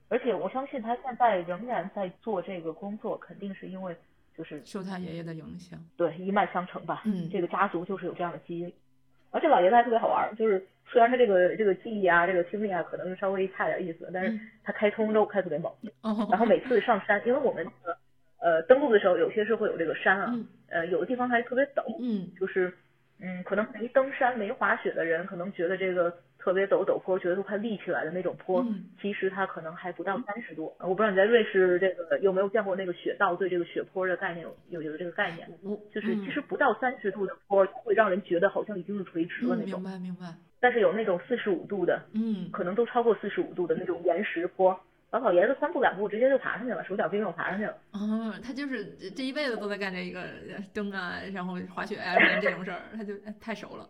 而且我相信他现在仍然在做这个工作，肯定是因为就是受他爷爷的影响。对，一脉相承吧。嗯，这个家族就是有这样的基因。而且老爷子还特别好玩，就是虽然他这个这个记忆啊，这个听力啊，可能稍微差点意思，但是他开通之后开特别猛。哦。然后每次上山，因为我们呃登陆的时候，有些是会有这个山啊，呃有的地方还特别陡。嗯。就是。嗯，可能没登山、没滑雪的人，可能觉得这个特别陡陡坡，觉得都快立起来的那种坡，其实它可能还不到三十度。我不知道你在瑞士这个有没有见过那个雪道，对这个雪坡的概念有有有这个概念？就是其实不到三十度的坡会让人觉得好像已经是垂直了那种。明白明白。但是有那种四十五度的，嗯，可能都超过四十五度的那种岩石坡。老老爷子三步两步直接就爬上去了，手脚并用爬上去了。哦，他就是这一辈子都在干这一个登啊，然后滑雪啊这种事儿，他就太熟了。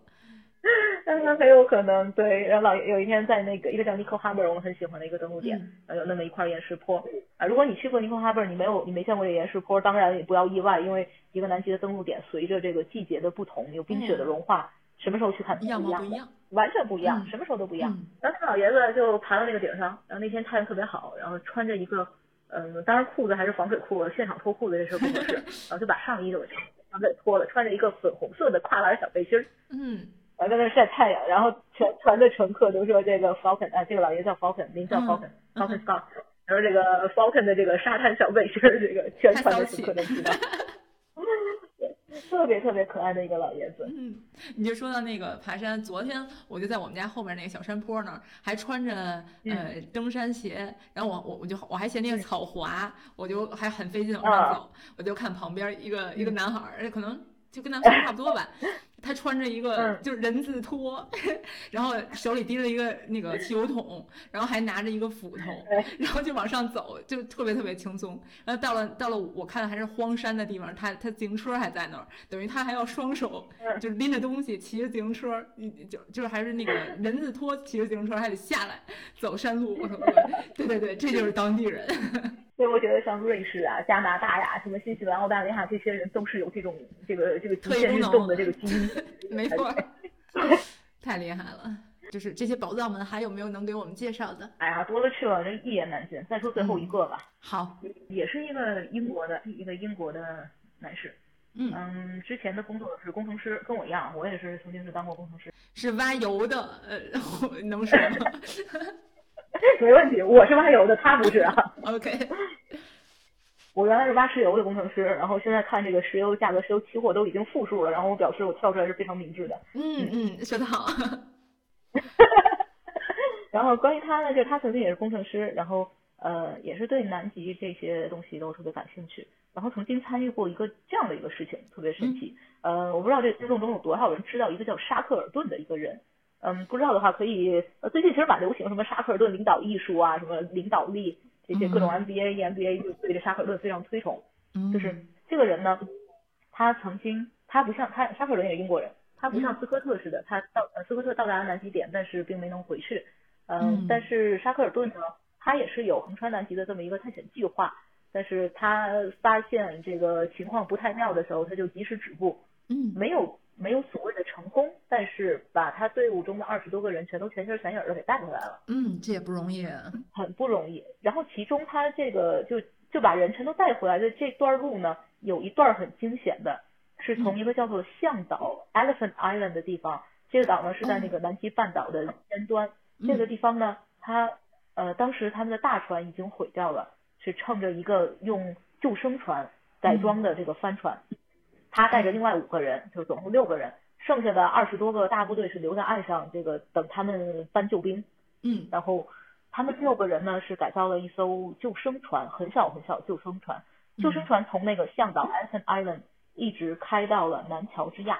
那很有可能对。然后老有一天在那个一个叫 Nico Harbor，我们很喜欢的一个登陆点，有那么一块岩石坡啊。如果你去过 Nico Harbor，你没有你没见过这岩石坡，当然也不要意外，因为一个南极的登陆点随着这个季节的不同，有冰雪的融化。什么时候去看不一样，完全不一样，什么时候都不一样。然后他老爷子就爬到那个顶上，然后那天太阳特别好，然后穿着一个，嗯，当然裤子还是防水裤，现场脱裤子这事不合适，然后就把上衣就给给脱了，穿着一个粉红色的跨栏小背心儿，嗯，然后在那晒太阳，然后全船的乘客都说这个 Falcon，啊，这个老爷叫 Falcon，名叫 Falcon，Falcon Scott，然后这个 Falcon 的这个沙滩小背心儿，这个全船的乘客都知道。特别特别可爱的一个老爷子。嗯，你就说到那个爬山，昨天我就在我们家后面那个小山坡那儿，还穿着呃登山鞋，然后我我我就我还嫌那个草滑，我就还很费劲往上走，我就看旁边一个一个男孩儿，可能就跟咱们差不多吧。他穿着一个就是人字拖，然后手里提着一个那个汽油桶，然后还拿着一个斧头，然后就往上走，就特别特别轻松。然后到了到了我看还是荒山的地方，他他自行车还在那儿，等于他还要双手就是拎着东西骑着自行车，就就是还是那个人字拖骑着自行车还得下来走山路。我说对对对，这就是当地人。所以我觉得像瑞士啊、加拿大呀、什么新西兰、澳大利亚这些人都是有这种这个这个极限运动的这个基因。没错，太厉害了。就是这些宝藏们还有没有能给我们介绍的？哎呀，多了去了，这一言难尽。再说最后一个吧。好，也是一个英国的一个英国的男士。嗯嗯，之前的工作是工程师，跟我一样，我也是曾经是当过工程师，是挖油的。呃，能说吗？没问题，我是挖油的，他不是啊。OK，我原来是挖石油的工程师，然后现在看这个石油价格、石油期货都已经负数了，然后我表示我跳出来是非常明智的。嗯嗯，说得好。然后关于他呢，就是他曾经也是工程师，然后呃也是对南极这些东西都特别感兴趣，然后曾经参与过一个这样的一个事情，特别神奇。呃，我不知道这听众中有多少人知道一个叫沙克尔顿的一个人。嗯，不知道的话可以，呃，最近其实蛮流行什么沙克尔顿领导艺术啊，什么领导力这些各种 MBA、EMBA 就对着沙克尔顿非常推崇。嗯，就是这个人呢，他曾经他不像他沙克尔顿也是英国人，他不像斯科特似的，他到呃斯科特到达了南极点，但是并没能回去。嗯，但是沙克尔顿呢，他也是有横穿南极的这么一个探险计划，但是他发现这个情况不太妙的时候，他就及时止步。嗯，没有。没有所谓的成功，但是把他队伍中的二十多个人全都全心全意的给带回来了。嗯，这也不容易，很不容易。然后其中他这个就就把人全都带回来的这段路呢，有一段很惊险的，是从一个叫做向岛 （Elephant Island） 的地方。这个岛呢是在那个南极半岛的尖端。这个地方呢，他呃当时他们的大船已经毁掉了，是乘着一个用救生船改装的这个帆船。他带着另外五个人，就总共六个人，剩下的二十多个大部队是留在岸上，这个等他们搬救兵。嗯，然后他们六个人呢是改造了一艘救生船，很小很小救生船。救生船从那个向导 Elephant Island 一直开到了南乔治亚。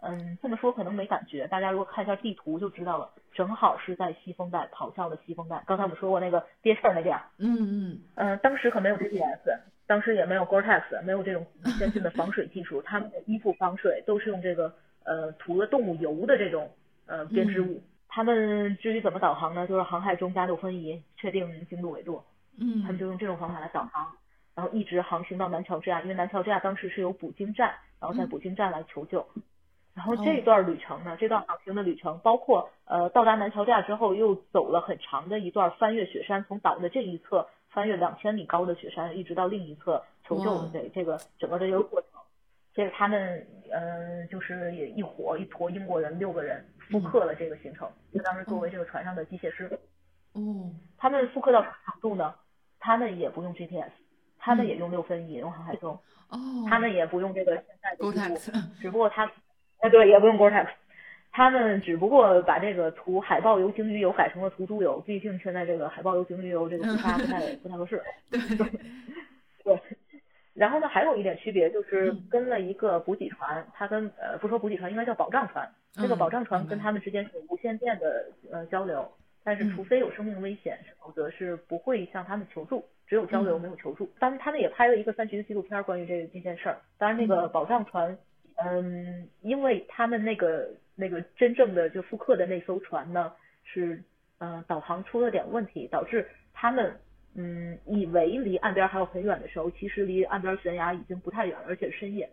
嗯，这么说可能没感觉，大家如果看一下地图就知道了，正好是在西风带咆哮的西风带。刚才我们说过那个憋气儿那点。嗯嗯。嗯，当时可没有 GPS。当时也没有 Gore-Tex，没有这种先进的防水技术，他们的衣服防水都是用这个呃涂了动物油的这种呃编织物。他们至于怎么导航呢？就是航海中加六分仪，确定经度纬度。嗯。他们就用这种方法来导航，然后一直航行到南乔治亚，因为南乔治亚当时是有捕鲸站，然后在捕鲸站来求救。然后这段旅程呢，这段航行的旅程，包括呃到达南乔治亚之后，又走了很长的一段翻越雪山，从岛的这一侧。翻越两千米高的雪山，一直到另一侧求救的这这个整个的一个过程，这是他们嗯，就是也一伙一坨英国人六个人复刻了这个行程，就当时作为这个船上的机械师。嗯。他们复刻到什么程度呢？他们也不用 GPS，他们也用六分仪，用航海钟。哦。他们也不用这个现在的只不过他，哎对，也不用 Gore-Tex。他们只不过把这个涂海豹油、鲸鱼油改成了涂猪油，毕竟现在这个海豹油、鲸鱼油这个不太不太不太合适。对 对。然后呢，还有一点区别就是跟了一个补给船，它跟呃不说补给船，应该叫保障船。这个保障船跟他们之间是无线电的呃交流，但是除非有生命危险，否则是不会向他们求助，只有交流没有求助。当然，他们也拍了一个三级的纪录片关于这这件事儿。当然，那个保障船，嗯，因为他们那个。那个真正的就复刻的那艘船呢，是呃导航出了点问题，导致他们嗯以为离岸边还有很远的时候，其实离岸边悬崖已经不太远了，而且深夜。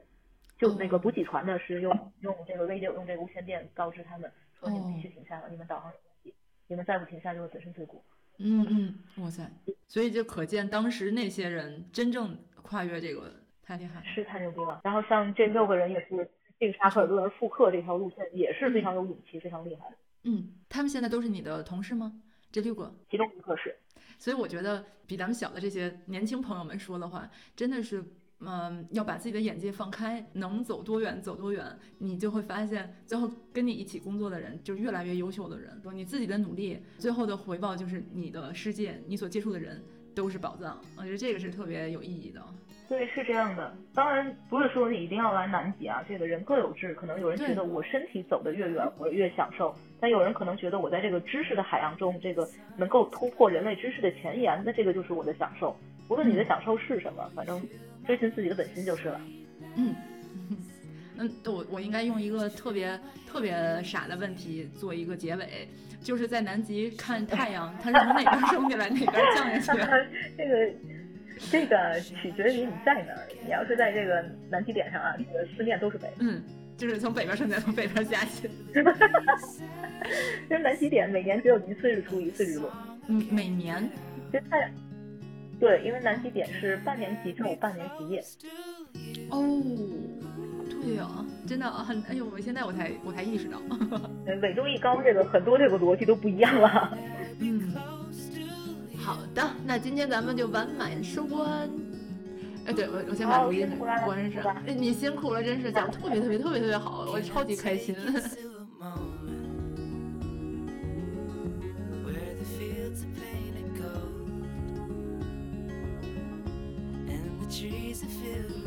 就那个补给船呢是用用这个 radio 用这个无线电告知他们说你们必须停下了，你们导航有问题，你们再不停下就会粉身碎骨。嗯嗯，哇塞！所以就可见当时那些人真正跨越这个太厉害，是太牛逼了。然后像这六个人也是。这个沙克尔顿复刻这条路线也是非常有勇气、非常厉害的。嗯，他们现在都是你的同事吗？这六个，其中一个是。所以我觉得比咱们小的这些年轻朋友们说的话，真的是，嗯，要把自己的眼界放开，能走多远走多远，你就会发现，最后跟你一起工作的人就越来越优秀的人。你自己的努力，最后的回报就是你的世界，你所接触的人。都是宝藏。我觉得这个是特别有意义的。对，是这样的。当然不是说你一定要来南极啊，这个人各有志。可能有人觉得我身体走得越远，我越享受；但有人可能觉得我在这个知识的海洋中，这个能够突破人类知识的前沿，那这个就是我的享受。无论你的享受是什么，反正追寻自己的本心就是了。嗯。嗯，我我应该用一个特别特别傻的问题做一个结尾，就是在南极看太阳，它是从哪边升起来，哪边降下去？这个这个取决于你在哪儿。你要是在这个南极点上啊，这个四面都是北。嗯，就是从北边升起来，从北边下去。因为南极点每年只有一次日出，一次日落。嗯，每年。其实太阳。对，因为南极点是半年极昼，半年极夜。哦。对啊，真的很哎呦！我现在我才我才意识到，纬度一高，这个很多这个逻辑都不一样了。嗯，好的，那今天咱们就完满收官。哎，对我我先把录音关上。哎，你辛苦了，真是讲特别特别特别特别好，我超级开心。close to you.